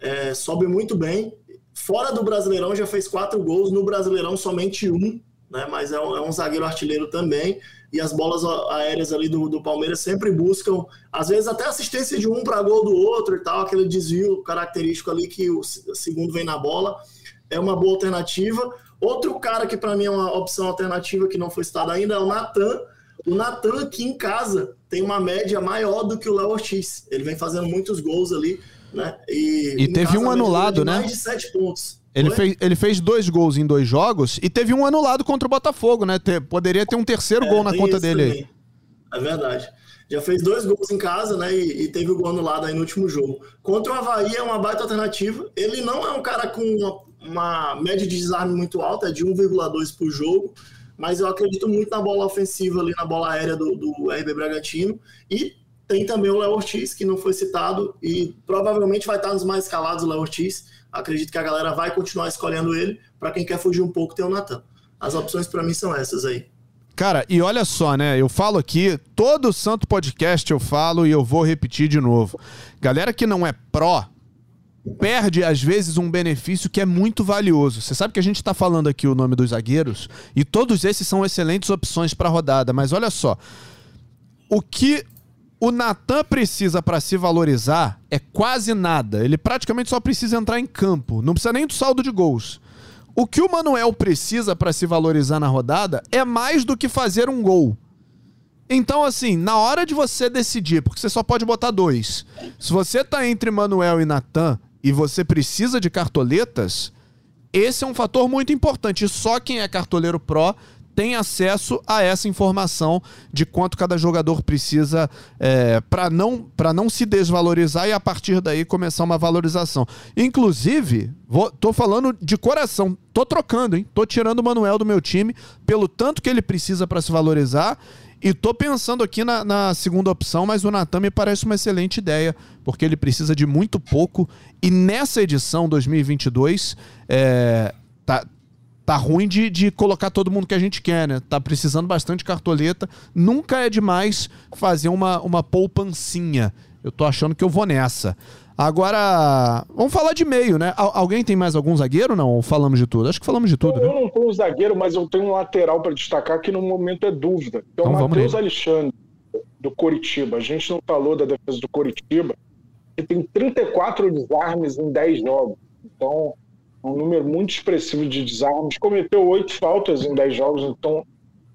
é, sobe muito bem. Fora do Brasileirão já fez quatro gols, no Brasileirão somente um, né? Mas é um, é um zagueiro artilheiro também. E as bolas aéreas ali do, do Palmeiras sempre buscam, às vezes até assistência de um para gol do outro e tal, aquele desvio característico ali que o segundo vem na bola. É uma boa alternativa. Outro cara que para mim é uma opção alternativa que não foi citado ainda é o Natan. O Natan aqui em casa tem uma média maior do que o Léo Ortiz. Ele vem fazendo muitos gols ali né? E, e teve um anulado, né? Mais de sete pontos. Ele fez, ele fez dois gols em dois jogos e teve um anulado contra o Botafogo, né? Poderia ter um terceiro é, gol na conta dele também. aí. É verdade. Já fez dois gols em casa, né? E, e, teve o gol anulado aí no último jogo. Contra o Havaí é uma baita alternativa. Ele não é um cara com uma, uma média de desarme muito alta, é de 1,2 por jogo. Mas eu acredito muito na bola ofensiva ali, na bola aérea do, do RB Bragantino. E tem também o Léo Ortiz, que não foi citado e provavelmente vai estar nos mais escalados o Léo Ortiz. Acredito que a galera vai continuar escolhendo ele. Para quem quer fugir um pouco, tem o Natan. As opções para mim são essas aí. Cara, e olha só, né? Eu falo aqui, todo santo podcast eu falo e eu vou repetir de novo. Galera que não é pró, perde às vezes um benefício que é muito valioso. Você sabe que a gente está falando aqui o nome dos zagueiros e todos esses são excelentes opções para rodada, mas olha só. O que o Natan precisa para se valorizar é quase nada. Ele praticamente só precisa entrar em campo. Não precisa nem do saldo de gols. O que o Manuel precisa para se valorizar na rodada é mais do que fazer um gol. Então, assim, na hora de você decidir, porque você só pode botar dois. Se você tá entre Manuel e Natan e você precisa de cartoletas, esse é um fator muito importante. Só quem é cartoleiro pró tem acesso a essa informação de quanto cada jogador precisa é, para não, não se desvalorizar e a partir daí começar uma valorização. Inclusive, vou, tô falando de coração, tô trocando, hein? Tô tirando o Manuel do meu time pelo tanto que ele precisa para se valorizar. E tô pensando aqui na, na, segunda opção, mas o Natan me parece uma excelente ideia, porque ele precisa de muito pouco. E nessa edição 2022, é, tá, tá ruim de, de colocar todo mundo que a gente quer, né? Tá precisando bastante cartoleta. Nunca é demais fazer uma, uma poupancinha. Eu tô achando que eu vou nessa. Agora, vamos falar de meio, né? alguém tem mais algum zagueiro não? Ou falamos de tudo? Acho que falamos de tudo. Eu, né? eu não tenho um zagueiro, mas eu tenho um lateral para destacar que no momento é dúvida. É o então, Matheus Alexandre, do Coritiba. A gente não falou da defesa do Coritiba, que tem 34 desarmes em 10 jogos. Então, um número muito expressivo de desarmes. Cometeu oito faltas em dez jogos, então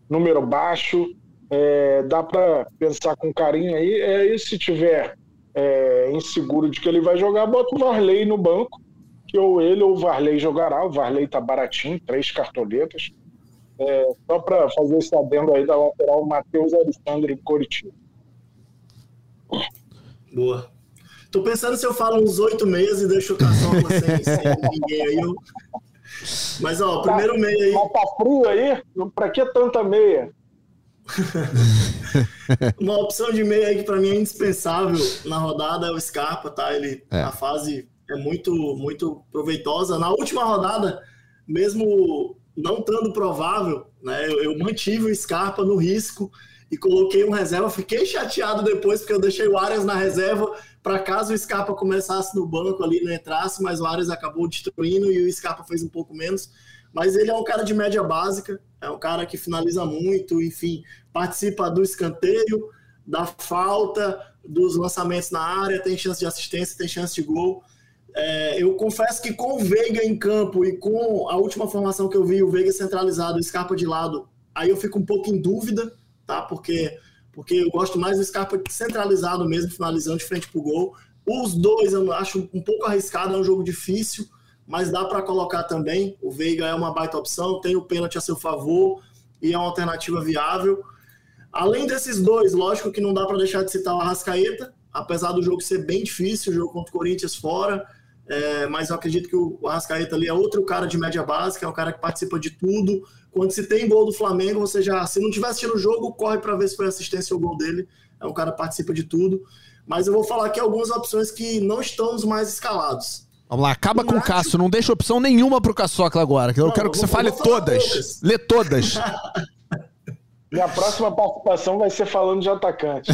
número baixo. É, dá para pensar com carinho aí. É, e se tiver é, inseguro de que ele vai jogar, bota o Varley no banco, que ou ele ou o Varley jogará. O Varley tá baratinho, três cartoletas. É, só para fazer esse adendo aí da lateral, Matheus Alexandre em Curitiba. Boa. Tô pensando se eu falo uns oito meses e deixo o Caçola sem, [laughs] sem ninguém aí. Eu... Mas, ó, o primeiro tá, meia aí. Mas tá frio aí? Pra que tanta meia? [laughs] Uma opção de meia aí que pra mim é indispensável na rodada é o Scarpa, tá? Ele, é. A fase é muito, muito proveitosa. Na última rodada, mesmo não estando provável, né, eu, eu mantive o Scarpa no risco e coloquei um reserva. Fiquei chateado depois, porque eu deixei o Arias na reserva para caso o Scarpa começasse no banco ali, não entrasse, mas o Arias acabou destruindo e o Scarpa fez um pouco menos. Mas ele é um cara de média básica, é um cara que finaliza muito, enfim, participa do escanteio, da falta, dos lançamentos na área, tem chance de assistência, tem chance de gol. É, eu confesso que com o Veiga em campo e com a última formação que eu vi, o Veiga centralizado, o Scarpa de lado, aí eu fico um pouco em dúvida, tá? Porque, porque eu gosto mais do Scarpa centralizado mesmo, finalizando de frente pro gol. Os dois eu acho um pouco arriscado, é um jogo difícil, mas dá para colocar também. O Veiga é uma baita opção, tem o pênalti a seu favor e é uma alternativa viável. Além desses dois, lógico que não dá para deixar de citar o Arrascaeta, apesar do jogo ser bem difícil, o jogo contra o Corinthians fora, é, mas eu acredito que o Arrascaeta ali é outro cara de média básica, é um cara que participa de tudo. Quando se tem gol do Flamengo, você já, se não tiver assistindo o jogo, corre para ver se foi assistência ou gol dele. É um cara que participa de tudo. Mas eu vou falar aqui algumas opções que não estão os mais escalados. Vamos lá, acaba o com o Cássio, não deixa opção nenhuma pro Caçocla agora, que eu não, quero que eu você fale todas. Lê todas. [laughs] Minha próxima participação vai ser falando de atacante.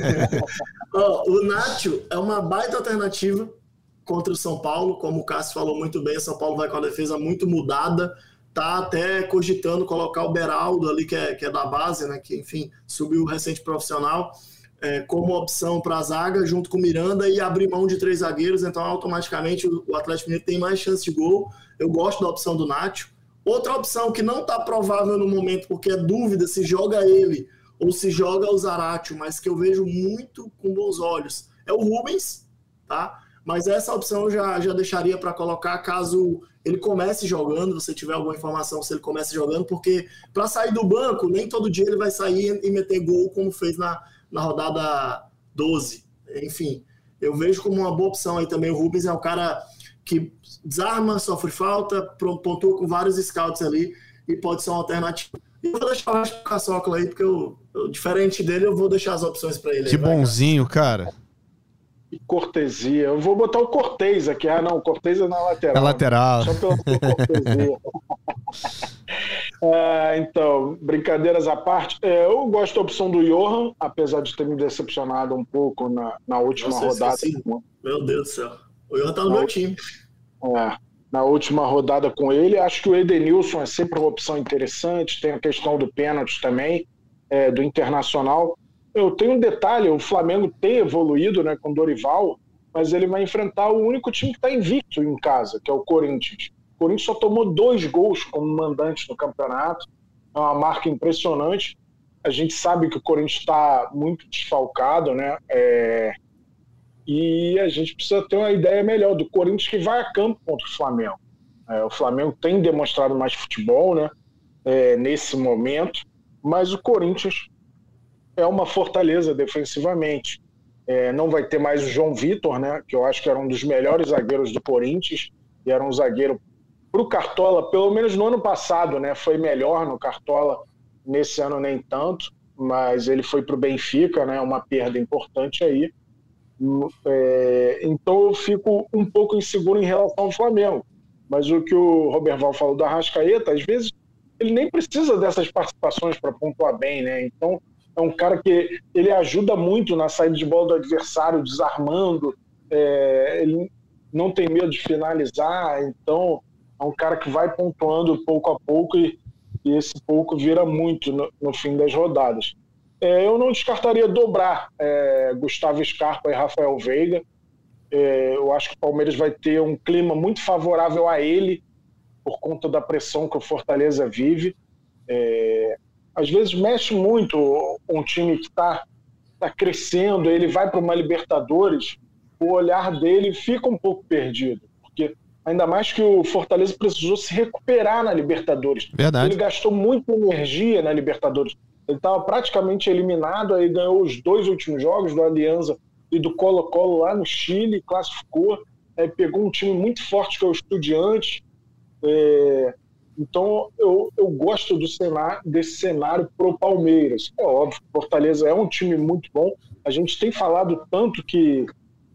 [laughs] oh, o Nacho é uma baita alternativa contra o São Paulo, como o Cássio falou muito bem, o São Paulo vai com a defesa muito mudada, tá até cogitando colocar o Beraldo ali, que é, que é da base, né, que enfim, subiu recente profissional, é, como opção para a zaga, junto com o Miranda, e abrir mão de três zagueiros, então automaticamente o, Atlético Mineiro tem mais chance de gol. Eu gosto da opção do Nacho. Outra opção que não está provável no momento, porque é dúvida se joga ele ou se joga o Zaratio, mas que eu vejo muito com bons olhos, é o Rubens, tá? Mas essa opção eu já, já deixaria para colocar caso ele comece jogando, você tiver alguma informação se ele comece jogando, porque para sair do banco, nem todo dia ele vai sair e meter gol como fez na, na rodada 12. Enfim, eu vejo como uma boa opção aí também. O Rubens é um cara que desarma, sofre falta, pontua com vários scouts ali e pode ser uma alternativa. E vou deixar o Caçocla aí, porque eu, eu, diferente dele, eu vou deixar as opções para ele. Que aí, bonzinho, vai, cara. cara. Que cortesia. Eu vou botar o Cortez aqui. Ah, não, o Cortez é na lateral. Na lateral. Só pela [laughs] cortesia. ah, então, brincadeiras à parte, é, eu gosto da opção do Johan, apesar de ter me decepcionado um pouco na, na última Nossa, rodada. Meu Deus do céu. O Johan tá no meu time. É, na última rodada com ele. Acho que o Edenilson é sempre uma opção interessante. Tem a questão do pênalti também, é, do Internacional. Eu tenho um detalhe: o Flamengo tem evoluído né, com Dorival, mas ele vai enfrentar o único time que está invicto em casa, que é o Corinthians. O Corinthians só tomou dois gols como mandante no campeonato. É uma marca impressionante. A gente sabe que o Corinthians está muito desfalcado, né? É, e a gente precisa ter uma ideia melhor do Corinthians que vai a campo contra o Flamengo. É, o Flamengo tem demonstrado mais futebol né, é, nesse momento, mas o Corinthians é uma fortaleza defensivamente. É, não vai ter mais o João Vitor, né, que eu acho que era um dos melhores zagueiros do Corinthians, e era um zagueiro para o Cartola, pelo menos no ano passado, né, foi melhor no Cartola, nesse ano nem tanto, mas ele foi para o Benfica, né, uma perda importante aí. É, então eu fico um pouco inseguro em relação ao Flamengo. Mas o que o Roberval falou da Rascaeta, às vezes ele nem precisa dessas participações para pontuar bem, né? Então é um cara que ele ajuda muito na saída de bola do adversário, desarmando. É, ele não tem medo de finalizar, então é um cara que vai pontuando pouco a pouco e, e esse pouco vira muito no, no fim das rodadas. É, eu não descartaria dobrar é, Gustavo Scarpa e Rafael Veiga. É, eu acho que o Palmeiras vai ter um clima muito favorável a ele por conta da pressão que o Fortaleza vive. Às vezes mexe muito um time que está tá crescendo, ele vai para uma Libertadores, o olhar dele fica um pouco perdido, porque ainda mais que o Fortaleza precisou se recuperar na Libertadores. Verdade. Ele gastou muita energia na Libertadores. Ele estava praticamente eliminado, aí ganhou os dois últimos jogos do Alianza e do Colo-Colo lá no Chile, classificou, aí pegou um time muito forte que é o Estudiante. É, então eu, eu gosto do cenário, desse cenário pro Palmeiras. É óbvio, Fortaleza é um time muito bom. A gente tem falado tanto que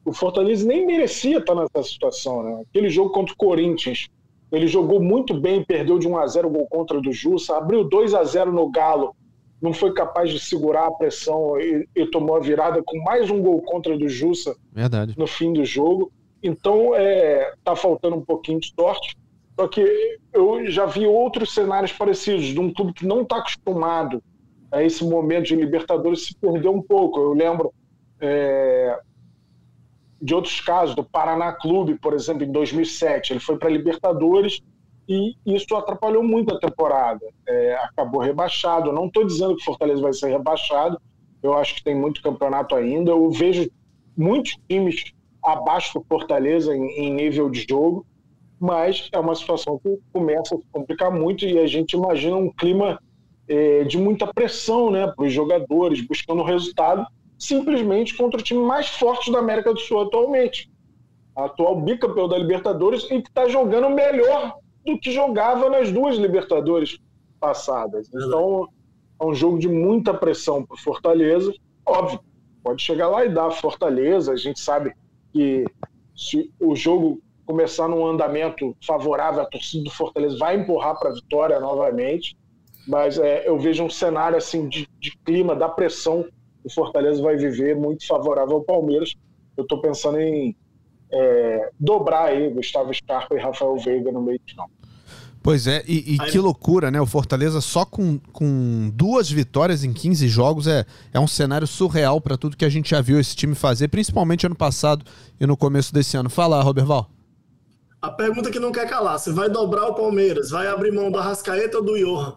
o Fortaleza nem merecia estar nessa situação. Né? Aquele jogo contra o Corinthians, Ele jogou muito bem, perdeu de 1 a 0 o gol contra do Jussa, abriu 2 a 0 no Galo, não foi capaz de segurar a pressão e, e tomou a virada com mais um gol contra do Jussa Verdade. no fim do jogo. Então, é, tá faltando um pouquinho de sorte. Só que eu já vi outros cenários parecidos, de um clube que não está acostumado a esse momento de Libertadores se perdeu um pouco. Eu lembro é, de outros casos, do Paraná Clube, por exemplo, em 2007. Ele foi para Libertadores e isso atrapalhou muito a temporada. É, acabou rebaixado. Eu não estou dizendo que o Fortaleza vai ser rebaixado, eu acho que tem muito campeonato ainda. Eu vejo muitos times abaixo do Fortaleza em, em nível de jogo, mas é uma situação que começa a se complicar muito e a gente imagina um clima é, de muita pressão né, para os jogadores, buscando resultado, simplesmente contra o time mais forte da América do Sul atualmente. A atual bicampeão da Libertadores e que está jogando melhor do que jogava nas duas Libertadores passadas. Então, é um jogo de muita pressão para Fortaleza. Óbvio, pode chegar lá e dar Fortaleza. A gente sabe que se o jogo começar num andamento favorável, a torcida do Fortaleza vai empurrar para a vitória novamente. Mas é, eu vejo um cenário assim de, de clima, da pressão que o Fortaleza vai viver muito favorável ao Palmeiras. Eu estou pensando em é, dobrar aí Gustavo Scarpa e Rafael Veiga no meio de campo. Pois é, e, e que loucura, né? O Fortaleza só com, com duas vitórias em 15 jogos é, é um cenário surreal para tudo que a gente já viu esse time fazer, principalmente ano passado e no começo desse ano. Fala, Roberval. A pergunta que não quer calar: você vai dobrar o Palmeiras? Vai abrir mão do Arrascaeta ou do Johan?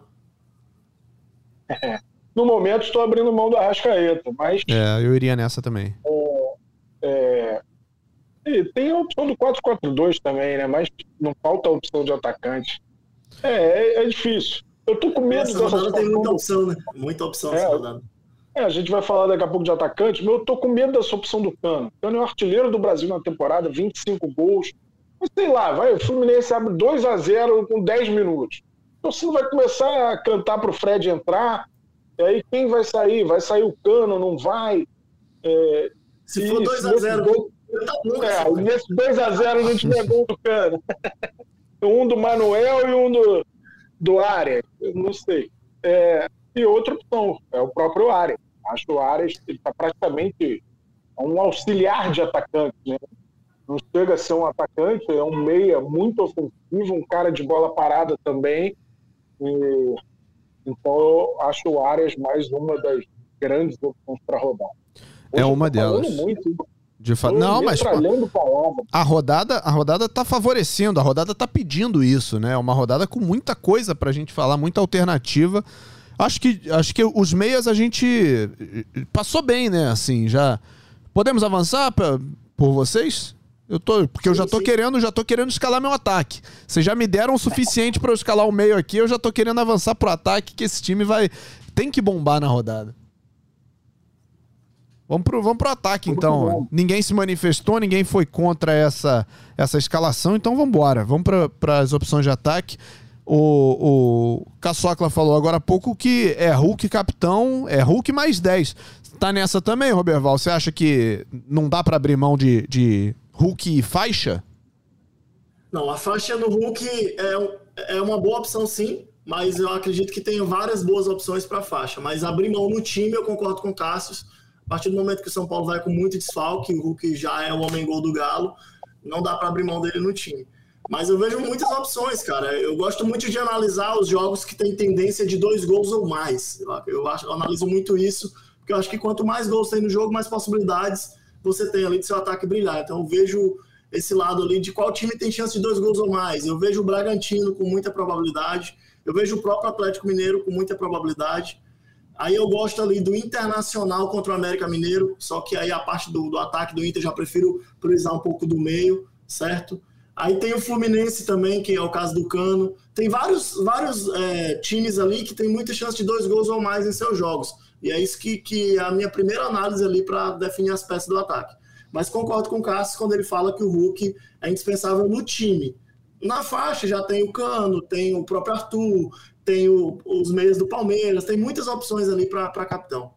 É, no momento estou abrindo mão do Arrascaeta, mas. É, eu iria nessa também. É, é, tem a opção do 4-4-2 também, né? Mas não falta a opção de atacante. É, é, é difícil. Eu tô com medo Essa rodada tem muita opção, né? Muita opção é, rodada. É, a gente vai falar daqui a pouco de atacante, mas eu tô com medo dessa opção do Cano. O Cano é o artilheiro do Brasil na temporada, 25 gols. Mas sei lá, vai, o Fluminense abre 2 a 0 com 10 minutos. Então você vai começar a cantar pro Fred entrar, e aí quem vai sair? Vai sair o Cano, não vai? É, Se for 2 a 0 gol, é, nesse 2 a 0 não tiver gol do Cano. [laughs] um do Manuel e um do, do Arias, eu não sei. É, e outra opção, é o próprio Arias. Acho que o Arias está praticamente um auxiliar de atacante, né? Não chega a ser um atacante, é um meia muito ofensivo, um cara de bola parada também. E, então eu acho o Arias mais uma das grandes opções para rodar. Hoje é uma delas. Muito, de fa... Não, mas pô, a rodada, a rodada tá favorecendo, a rodada tá pedindo isso, né? É uma rodada com muita coisa pra gente falar, muita alternativa. Acho que, acho que os meias a gente passou bem, né? Assim, já podemos avançar pra, por vocês? Eu tô, porque eu já tô querendo, já tô querendo escalar meu ataque. Vocês já me deram o suficiente para eu escalar o meio aqui, eu já tô querendo avançar pro ataque que esse time vai tem que bombar na rodada. Vamos pro, vamos pro ataque, então. Ninguém se manifestou, ninguém foi contra essa, essa escalação, então vamos embora. Vamos para as opções de ataque. O, o Caçocla falou agora há pouco que é Hulk capitão, é Hulk mais 10. Tá nessa também, Roberval? Você acha que não dá para abrir mão de, de Hulk faixa? Não, a faixa no Hulk é, é uma boa opção, sim, mas eu acredito que tem várias boas opções para faixa. Mas abrir mão no time, eu concordo com o Cassius a partir do momento que o São Paulo vai com muito desfalque, o Hulk já é o homem-gol do Galo, não dá para abrir mão dele no time. Mas eu vejo muitas opções, cara. Eu gosto muito de analisar os jogos que têm tendência de dois gols ou mais. Eu, acho, eu analiso muito isso, porque eu acho que quanto mais gols tem no jogo, mais possibilidades você tem ali de seu ataque brilhar. Então eu vejo esse lado ali de qual time tem chance de dois gols ou mais. Eu vejo o Bragantino com muita probabilidade. Eu vejo o próprio Atlético Mineiro com muita probabilidade. Aí eu gosto ali do Internacional contra o América Mineiro, só que aí a parte do, do ataque do Inter já prefiro priorizar um pouco do meio, certo? Aí tem o Fluminense também, que é o caso do Cano. Tem vários, vários é, times ali que tem muita chance de dois gols ou mais em seus jogos. E é isso que, que é a minha primeira análise ali para definir as peças do ataque. Mas concordo com o Cássio quando ele fala que o Hulk é indispensável no time. Na faixa já tem o Cano, tem o próprio Arthur, tem o, os meios do Palmeiras, tem muitas opções ali para capitão.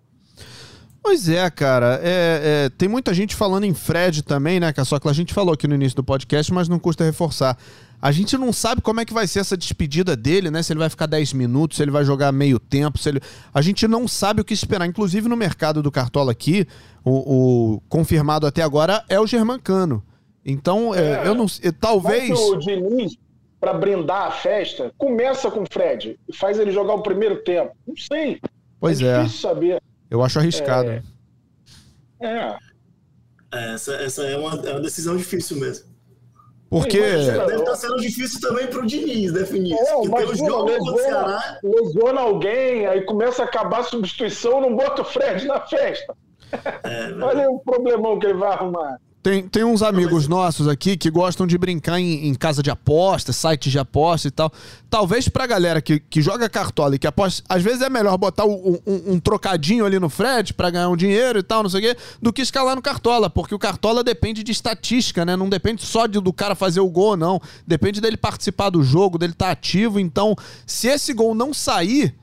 Pois é, cara. É, é, tem muita gente falando em Fred também, né? Que a gente falou aqui no início do podcast, mas não custa reforçar. A gente não sabe como é que vai ser essa despedida dele, né? Se ele vai ficar 10 minutos, se ele vai jogar meio tempo, se ele... A gente não sabe o que esperar. Inclusive no mercado do Cartola aqui, o, o confirmado até agora é o Germancano. Então, é, é, eu não talvez. o Diniz, para brindar a festa, começa com o Fred e faz ele jogar o primeiro tempo. Não sei. Pois é. é. Difícil saber. Eu acho arriscado. É. é. Essa, essa é, uma, é uma decisão difícil mesmo. Porque. Deve estar sendo difícil também para o Diniz definir. É, porque pelo jogo lesiona, Ceará. Lesiona alguém, aí começa a acabar a substituição, não bota o Fred na festa. É, Olha o problemão que ele vai arrumar. Tem, tem uns amigos nossos aqui que gostam de brincar em, em casa de apostas, sites de aposta e tal. Talvez pra galera que, que joga cartola e que aposta, às vezes é melhor botar um, um, um trocadinho ali no Fred para ganhar um dinheiro e tal, não sei o quê, do que escalar no cartola, porque o cartola depende de estatística, né? Não depende só de, do cara fazer o gol, não. Depende dele participar do jogo, dele estar tá ativo. Então, se esse gol não sair,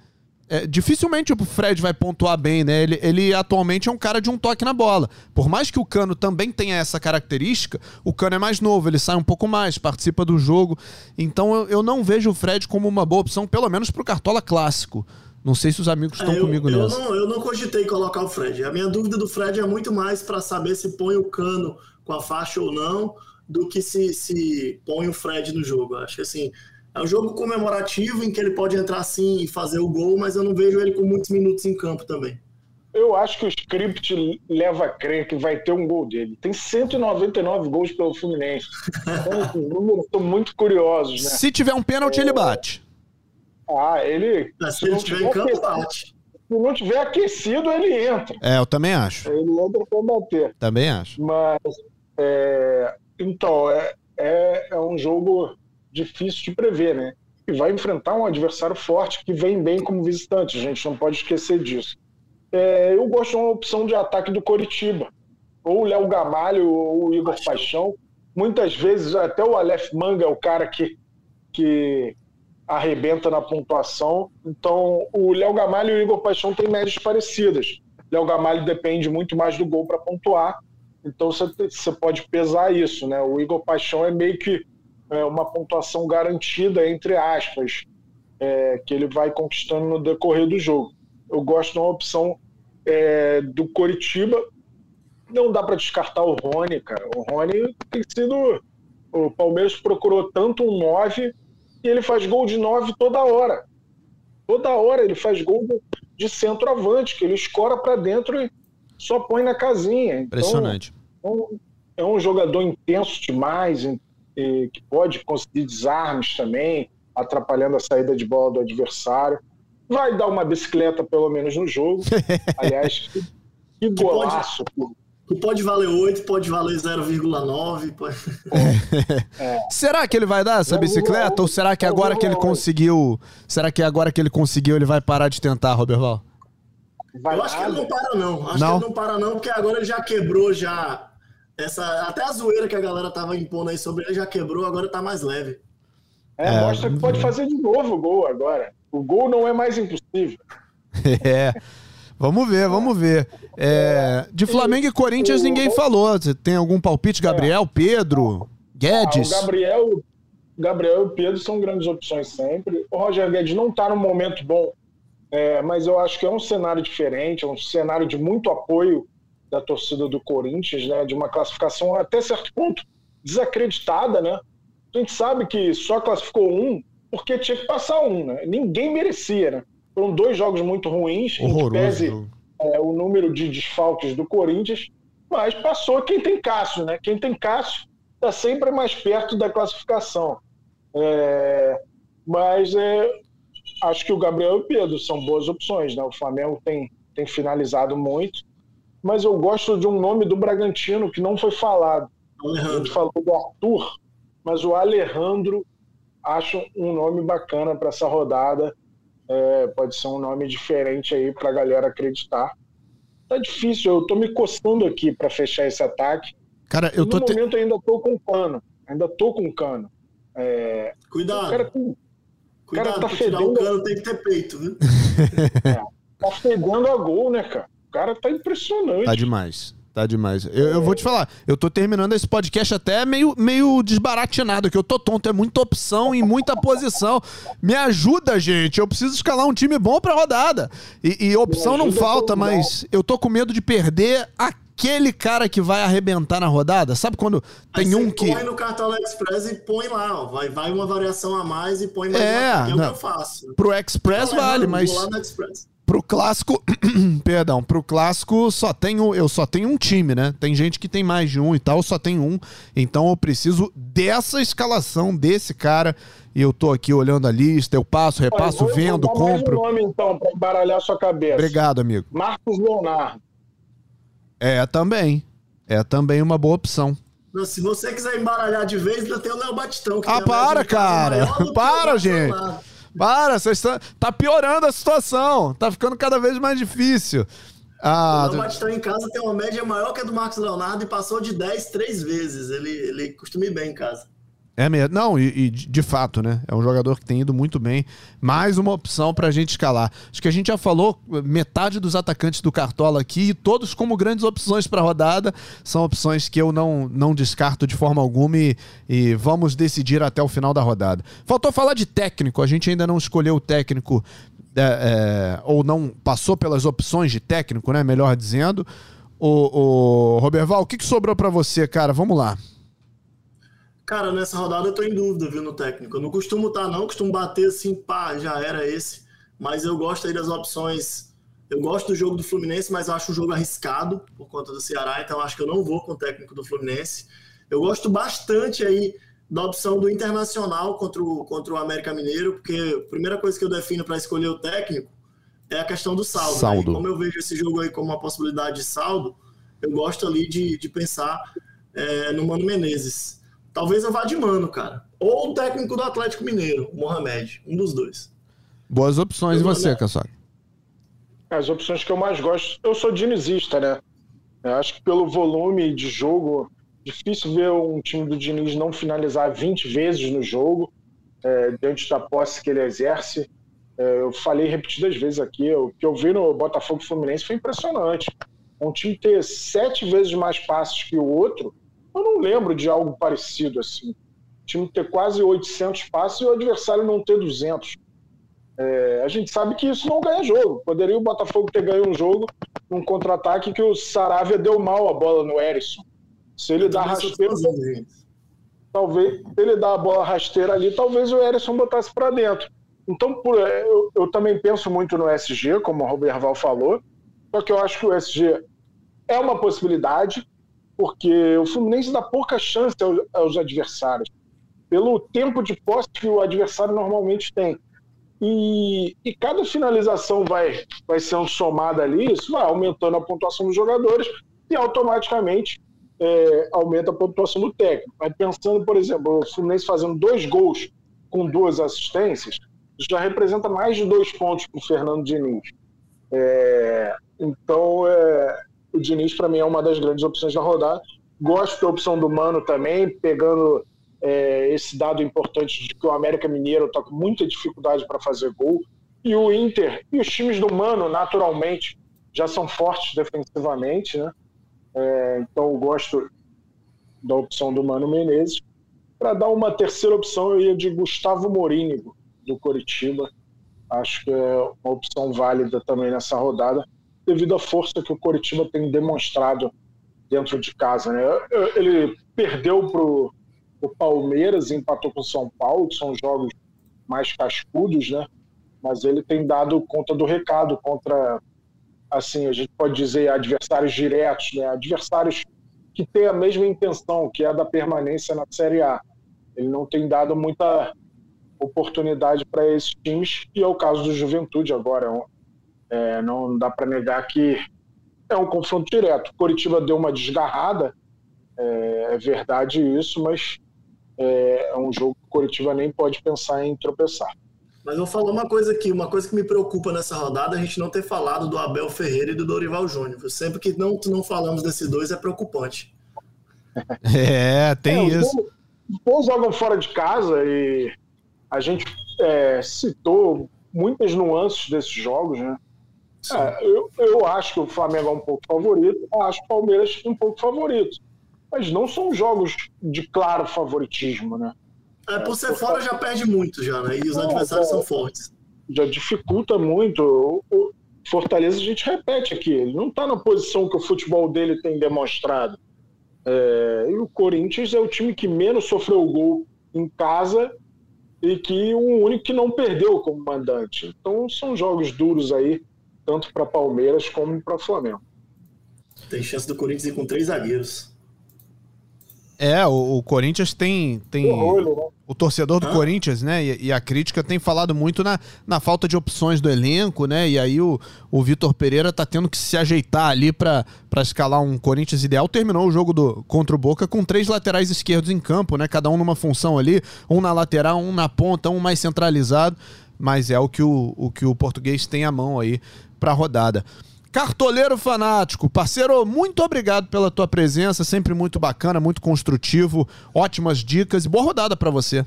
é, dificilmente o Fred vai pontuar bem, né? Ele, ele atualmente é um cara de um toque na bola. Por mais que o Cano também tenha essa característica, o Cano é mais novo, ele sai um pouco mais, participa do jogo. Então eu, eu não vejo o Fred como uma boa opção, pelo menos pro Cartola clássico. Não sei se os amigos estão é, comigo eu nessa. Não, eu não cogitei colocar o Fred. A minha dúvida do Fred é muito mais para saber se põe o Cano com a faixa ou não, do que se, se põe o Fred no jogo. Acho que assim, é um jogo comemorativo em que ele pode entrar sim e fazer o gol, mas eu não vejo ele com muitos minutos em campo também. Eu acho que o script leva a crer que vai ter um gol dele. Tem 199 gols pelo Fluminense. Então, números estão muito curiosos, né? Se tiver um pênalti, é... ele bate. Ah, ele. Mas se, se ele estiver em campo, bate. Se não tiver aquecido, ele entra. É, eu também acho. Ele entra para bater. Também acho. Mas, é... então, é, é, é um jogo difícil de prever, né? E vai enfrentar um adversário forte que vem bem como visitante, a gente não pode esquecer disso. É, eu gosto de uma opção de ataque do Coritiba, ou o Léo Gamalho ou o Igor Paixão. Muitas vezes até o Aleph Manga é o cara que, que arrebenta na pontuação. Então o Léo Gamalho e o Igor Paixão têm médias parecidas. Léo Gamalho depende muito mais do gol para pontuar, então você pode pesar isso, né? O Igor Paixão é meio que é, uma pontuação garantida, entre aspas, é, que ele vai conquistando no decorrer do jogo. Eu gosto de uma opção é, do Coritiba. Não dá para descartar o Rony, cara. O Rony tem sido. O Palmeiras procurou tanto um 9 e ele faz gol de 9 toda hora. Toda hora ele faz gol de centroavante, que ele escora para dentro e só põe na casinha. Então, Impressionante. Então, é um jogador intenso demais, que pode conseguir desarmes também, atrapalhando a saída de bola do adversário. Vai dar uma bicicleta, pelo menos, no jogo. [laughs] Aliás, que, que golaço. Que pode, que pode valer 8, pode valer 0,9. Pode... É. Será que ele vai dar essa bicicleta? Ou será que agora que ele conseguiu. Será que agora que ele conseguiu, ele vai parar de tentar, Roberval? Eu acho que ele não para, não. Acho não? que ele não para, não, porque agora ele já quebrou já essa, até a zoeira que a galera tava impondo aí sobre ele já quebrou, agora tá mais leve. É, é mostra que pode fazer de novo o gol agora. O gol não é mais impossível. [laughs] é. Vamos ver, vamos ver. É, de Flamengo e Corinthians ninguém falou. Você tem algum palpite, Gabriel, Pedro, Guedes? Ah, o Gabriel, Gabriel e o Pedro são grandes opções sempre. O Roger Guedes não está num momento bom, é, mas eu acho que é um cenário diferente, é um cenário de muito apoio da torcida do Corinthians, né, de uma classificação até certo ponto desacreditada, né? A gente sabe que só classificou um porque tinha que passar um, né? Ninguém merecia, né? Foram dois jogos muito ruins, em pese é, o número de desfalques do Corinthians, mas passou quem tem Cássio, né? Quem tem Cássio está sempre mais perto da classificação. É, mas é, acho que o Gabriel e o Pedro são boas opções, né? O Flamengo tem, tem finalizado muito mas eu gosto de um nome do Bragantino que não foi falado. Alejandro. A gente falou do Arthur, mas o Alejandro acho um nome bacana para essa rodada. É, pode ser um nome diferente aí para a galera acreditar. Tá difícil, eu tô me coçando aqui para fechar esse ataque. Cara, eu tô no momento te... ainda tô com cano, ainda tô com cano. É... Cuidado. O cara, tem... Cuidado, cara tá fedendo. o cano tem que ter peito, viu? [laughs] é, tá fedendo a gol, né, cara? O cara tá impressionante. Tá demais. Tá demais. Eu, eu, vou te falar, eu tô terminando esse podcast até meio, meio desbaratinado, que eu tô tonto, é muita opção em muita posição. Me ajuda, gente. Eu preciso escalar um time bom pra rodada. E, e opção não falta, mas eu tô com medo de perder aquele cara que vai arrebentar na rodada. Sabe quando tem um que. Põe no Cartola Express e põe lá, ó. Vai, vai uma variação a mais e põe mais é, uma, é o que eu faço. Pro Express vale, mas. Vou lá no Express. Clássico, [clears throat] perdão, pro clássico só tenho, eu só tenho um time, né? Tem gente que tem mais de um e tal, só tem um. Então eu preciso dessa escalação desse cara. E eu tô aqui olhando a lista, eu passo, repasso, Olha, vendo, compro. Mais um nome então para embaralhar sua cabeça. Obrigado, amigo. Marcos Leonardo. É também. É também uma boa opção. Se você quiser embaralhar de vez, ainda tem o Léo Batistão. ah, para, cara! Para, gente! Para, você está tá piorando a situação. Tá ficando cada vez mais difícil. Ah, o Batistão em casa tem uma média maior que a do Marcos Leonardo e passou de 10 três vezes. Ele, ele costuma ir bem em casa. É mesmo. Não, e, e, de fato, né? É um jogador que tem ido muito bem. Mais uma opção pra gente escalar. Acho que a gente já falou metade dos atacantes do Cartola aqui, e todos como grandes opções pra rodada. São opções que eu não, não descarto de forma alguma e, e vamos decidir até o final da rodada. Faltou falar de técnico. A gente ainda não escolheu o técnico, é, é, ou não passou pelas opções de técnico, né? Melhor dizendo. O, o Roberval, o que, que sobrou para você, cara? Vamos lá. Cara, nessa rodada eu tô em dúvida, viu, no técnico. Eu não costumo estar, tá, não, costumo bater assim, pá, já era esse. Mas eu gosto aí das opções. Eu gosto do jogo do Fluminense, mas acho o jogo arriscado por conta do Ceará, então acho que eu não vou com o técnico do Fluminense. Eu gosto bastante aí da opção do Internacional contra o, contra o América Mineiro, porque a primeira coisa que eu defino para escolher o técnico é a questão do saldo. Né? saldo. Né? Como eu vejo esse jogo aí como uma possibilidade de saldo, eu gosto ali de, de pensar é, no Mano Menezes. Talvez eu vá de mano, cara. Ou o técnico do Atlético Mineiro, o Mohamed. Um dos dois. Boas opções. E você, Caçoca? As opções que eu mais gosto. Eu sou dinizista, né? Eu acho que pelo volume de jogo, difícil ver um time do Diniz não finalizar 20 vezes no jogo, é, diante da posse que ele exerce. É, eu falei repetidas vezes aqui, o que eu vi no Botafogo Fluminense foi impressionante. Um time ter sete vezes mais passes que o outro eu não lembro de algo parecido assim. O time ter quase 800 passes e o adversário não ter 200. É, a gente sabe que isso não ganha jogo. Poderia o Botafogo ter ganho um jogo num contra-ataque que o Saravia deu mal a bola no Erisson. Se ele dá rasteira. Talvez, se ele dá a bola rasteira ali, talvez o Erisson botasse para dentro. Então, por, eu, eu, também penso muito no SG, como o Roberval falou, só que eu acho que o SG é uma possibilidade, porque o Fluminense dá pouca chance aos, adversários, pelo tempo de posse que o adversário normalmente tem. E, e, cada finalização vai, vai sendo somada ali, isso vai aumentando a pontuação dos jogadores e automaticamente é, aumenta a pontuação do técnico. Mas pensando, por exemplo, o Fluminense fazendo dois gols com duas assistências, já representa mais de dois pontos para o Fernando Diniz. É, então, é, o Diniz, para mim, é uma das grandes opções da rodada. Gosto da opção do Mano também, pegando é, esse dado importante de que o América Mineiro está com muita dificuldade para fazer gol. E o Inter e os times do Mano, naturalmente, já são fortes defensivamente, né? É, então eu gosto da opção do Mano Menezes. Para dar uma terceira opção, eu ia de Gustavo Morínigo, do Coritiba. Acho que é uma opção válida também nessa rodada devido à força que o Coritiba tem demonstrado dentro de casa. Né? Ele perdeu para o Palmeiras, empatou com o São Paulo, que são jogos mais cascudos, né? mas ele tem dado conta do recado contra, assim, a gente pode dizer adversários diretos, né? adversários que têm a mesma intenção, que é a da permanência na Série A. Ele não tem dado muita oportunidade para esses times, e é o caso do Juventude agora. É, não dá para negar que é um confronto direto. Curitiba deu uma desgarrada, é, é verdade isso, mas é, é, um jogo que Curitiba nem pode pensar em tropeçar. Mas eu vou falar uma coisa aqui, uma coisa que me preocupa nessa rodada, a gente não ter falado do Abel Ferreira e do Dorival Júnior. Sempre que não, não falamos desses dois é preocupante. [laughs] É, tem é, isso. Os dois jogam fora de casa e a gente é, citou muitas nuances desses jogos, né? É, eu, eu acho que o Flamengo é um pouco favorito, acho o Palmeiras um pouco favorito. Mas não são jogos de claro favoritismo, né? É, por ser fora já perde muito já, né? E os adversários são fortes. Já dificulta muito. O Fortaleza a gente repete aqui, ele não está na posição que o futebol dele tem demonstrado. É, e o Corinthians é o time que menos sofreu gol em casa e que o único que não perdeu como mandante. Então são jogos duros aí, tanto para Palmeiras como para Flamengo. Tem chance do Corinthians ir com três zagueiros. É, o, o Corinthians tem. tem olho, né? O torcedor do Corinthians, né? E, e, a crítica tem falado muito na, na falta de opções do elenco, né? E aí o, o Vitor Pereira tá tendo que se ajeitar ali para escalar um Corinthians ideal. Terminou o jogo do, contra o Boca com três laterais esquerdos em campo, né? Cada um numa função ali, um na lateral, um na ponta, um mais centralizado. Mas é o que o, o, que o português tem à mão aí pra rodada. Cartoleiro fanático, parceiro, muito obrigado pela tua presença, sempre muito bacana, muito construtivo, ótimas dicas e boa rodada para você.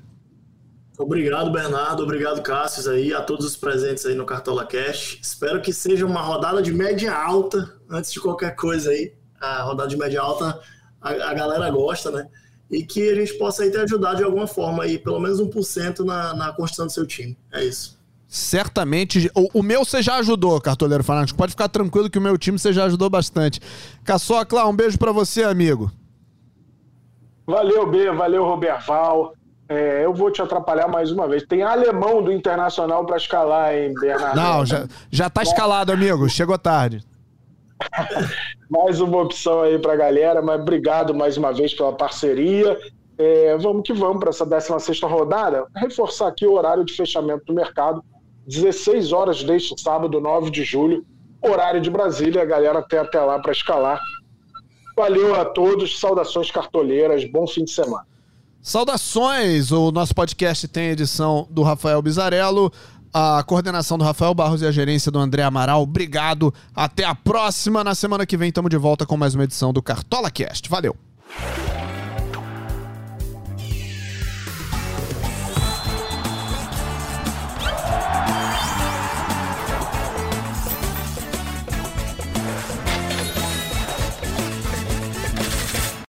Obrigado, Bernardo. Obrigado, Cássio, aí, a todos os presentes aí no Cartola Cash. Espero que seja uma rodada de média alta, antes de qualquer coisa aí. A rodada de média alta a, a galera gosta, né? E que a gente possa aí te ajudar de alguma forma aí, pelo menos 1% na, na construção do seu time. É isso certamente. O, o, meu você já ajudou, cartoleiro fanático. Pode ficar tranquilo que o meu time você já ajudou bastante. Caçocla, um beijo para você, amigo. Valeu, B, valeu, Roberval. É, eu vou te atrapalhar mais uma vez. Tem alemão do Internacional para escalar, hein, Bernardo? Não, já, já tá escalado, amigo. Chegou tarde. Mais uma opção aí para galera, mas obrigado mais uma vez pela parceria. É, vamos que vamos para essa 16 rodada. Reforçar aqui o horário de fechamento do mercado 16 horas deste sábado, 9 de julho, horário de Brasília. A galera tem até lá para escalar. Valeu a todos, saudações cartoleiras, bom fim de semana. Saudações! O nosso podcast tem edição do Rafael Bizarello, a coordenação do Rafael Barros e a gerência do André Amaral. Obrigado. Até a próxima. Na semana que vem estamos de volta com mais uma edição do Cartola Cast. Valeu!